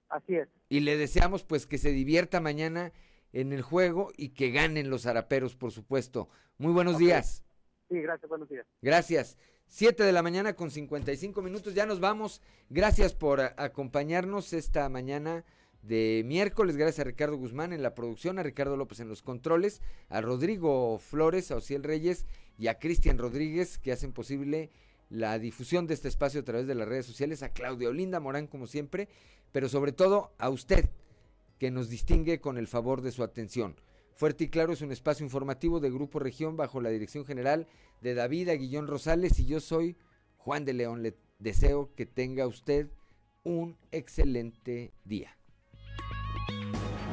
Así es. Y le deseamos pues que se divierta mañana en el juego y que ganen los araperos, por supuesto. Muy buenos días. Sí, gracias, buenos días. Gracias. 7 de la mañana con 55 minutos, ya nos vamos. Gracias por acompañarnos esta mañana de miércoles. Gracias a Ricardo Guzmán en la producción, a Ricardo López en los controles, a Rodrigo Flores, a Ociel Reyes y a Cristian Rodríguez que hacen posible la difusión de este espacio a través de las redes sociales, a Claudia Olinda Morán como siempre, pero sobre todo a usted que nos distingue con el favor de su atención. Fuerte y Claro es un espacio informativo de Grupo Región bajo la dirección general de David Aguillón Rosales y yo soy Juan de León. Le deseo que tenga usted un excelente día.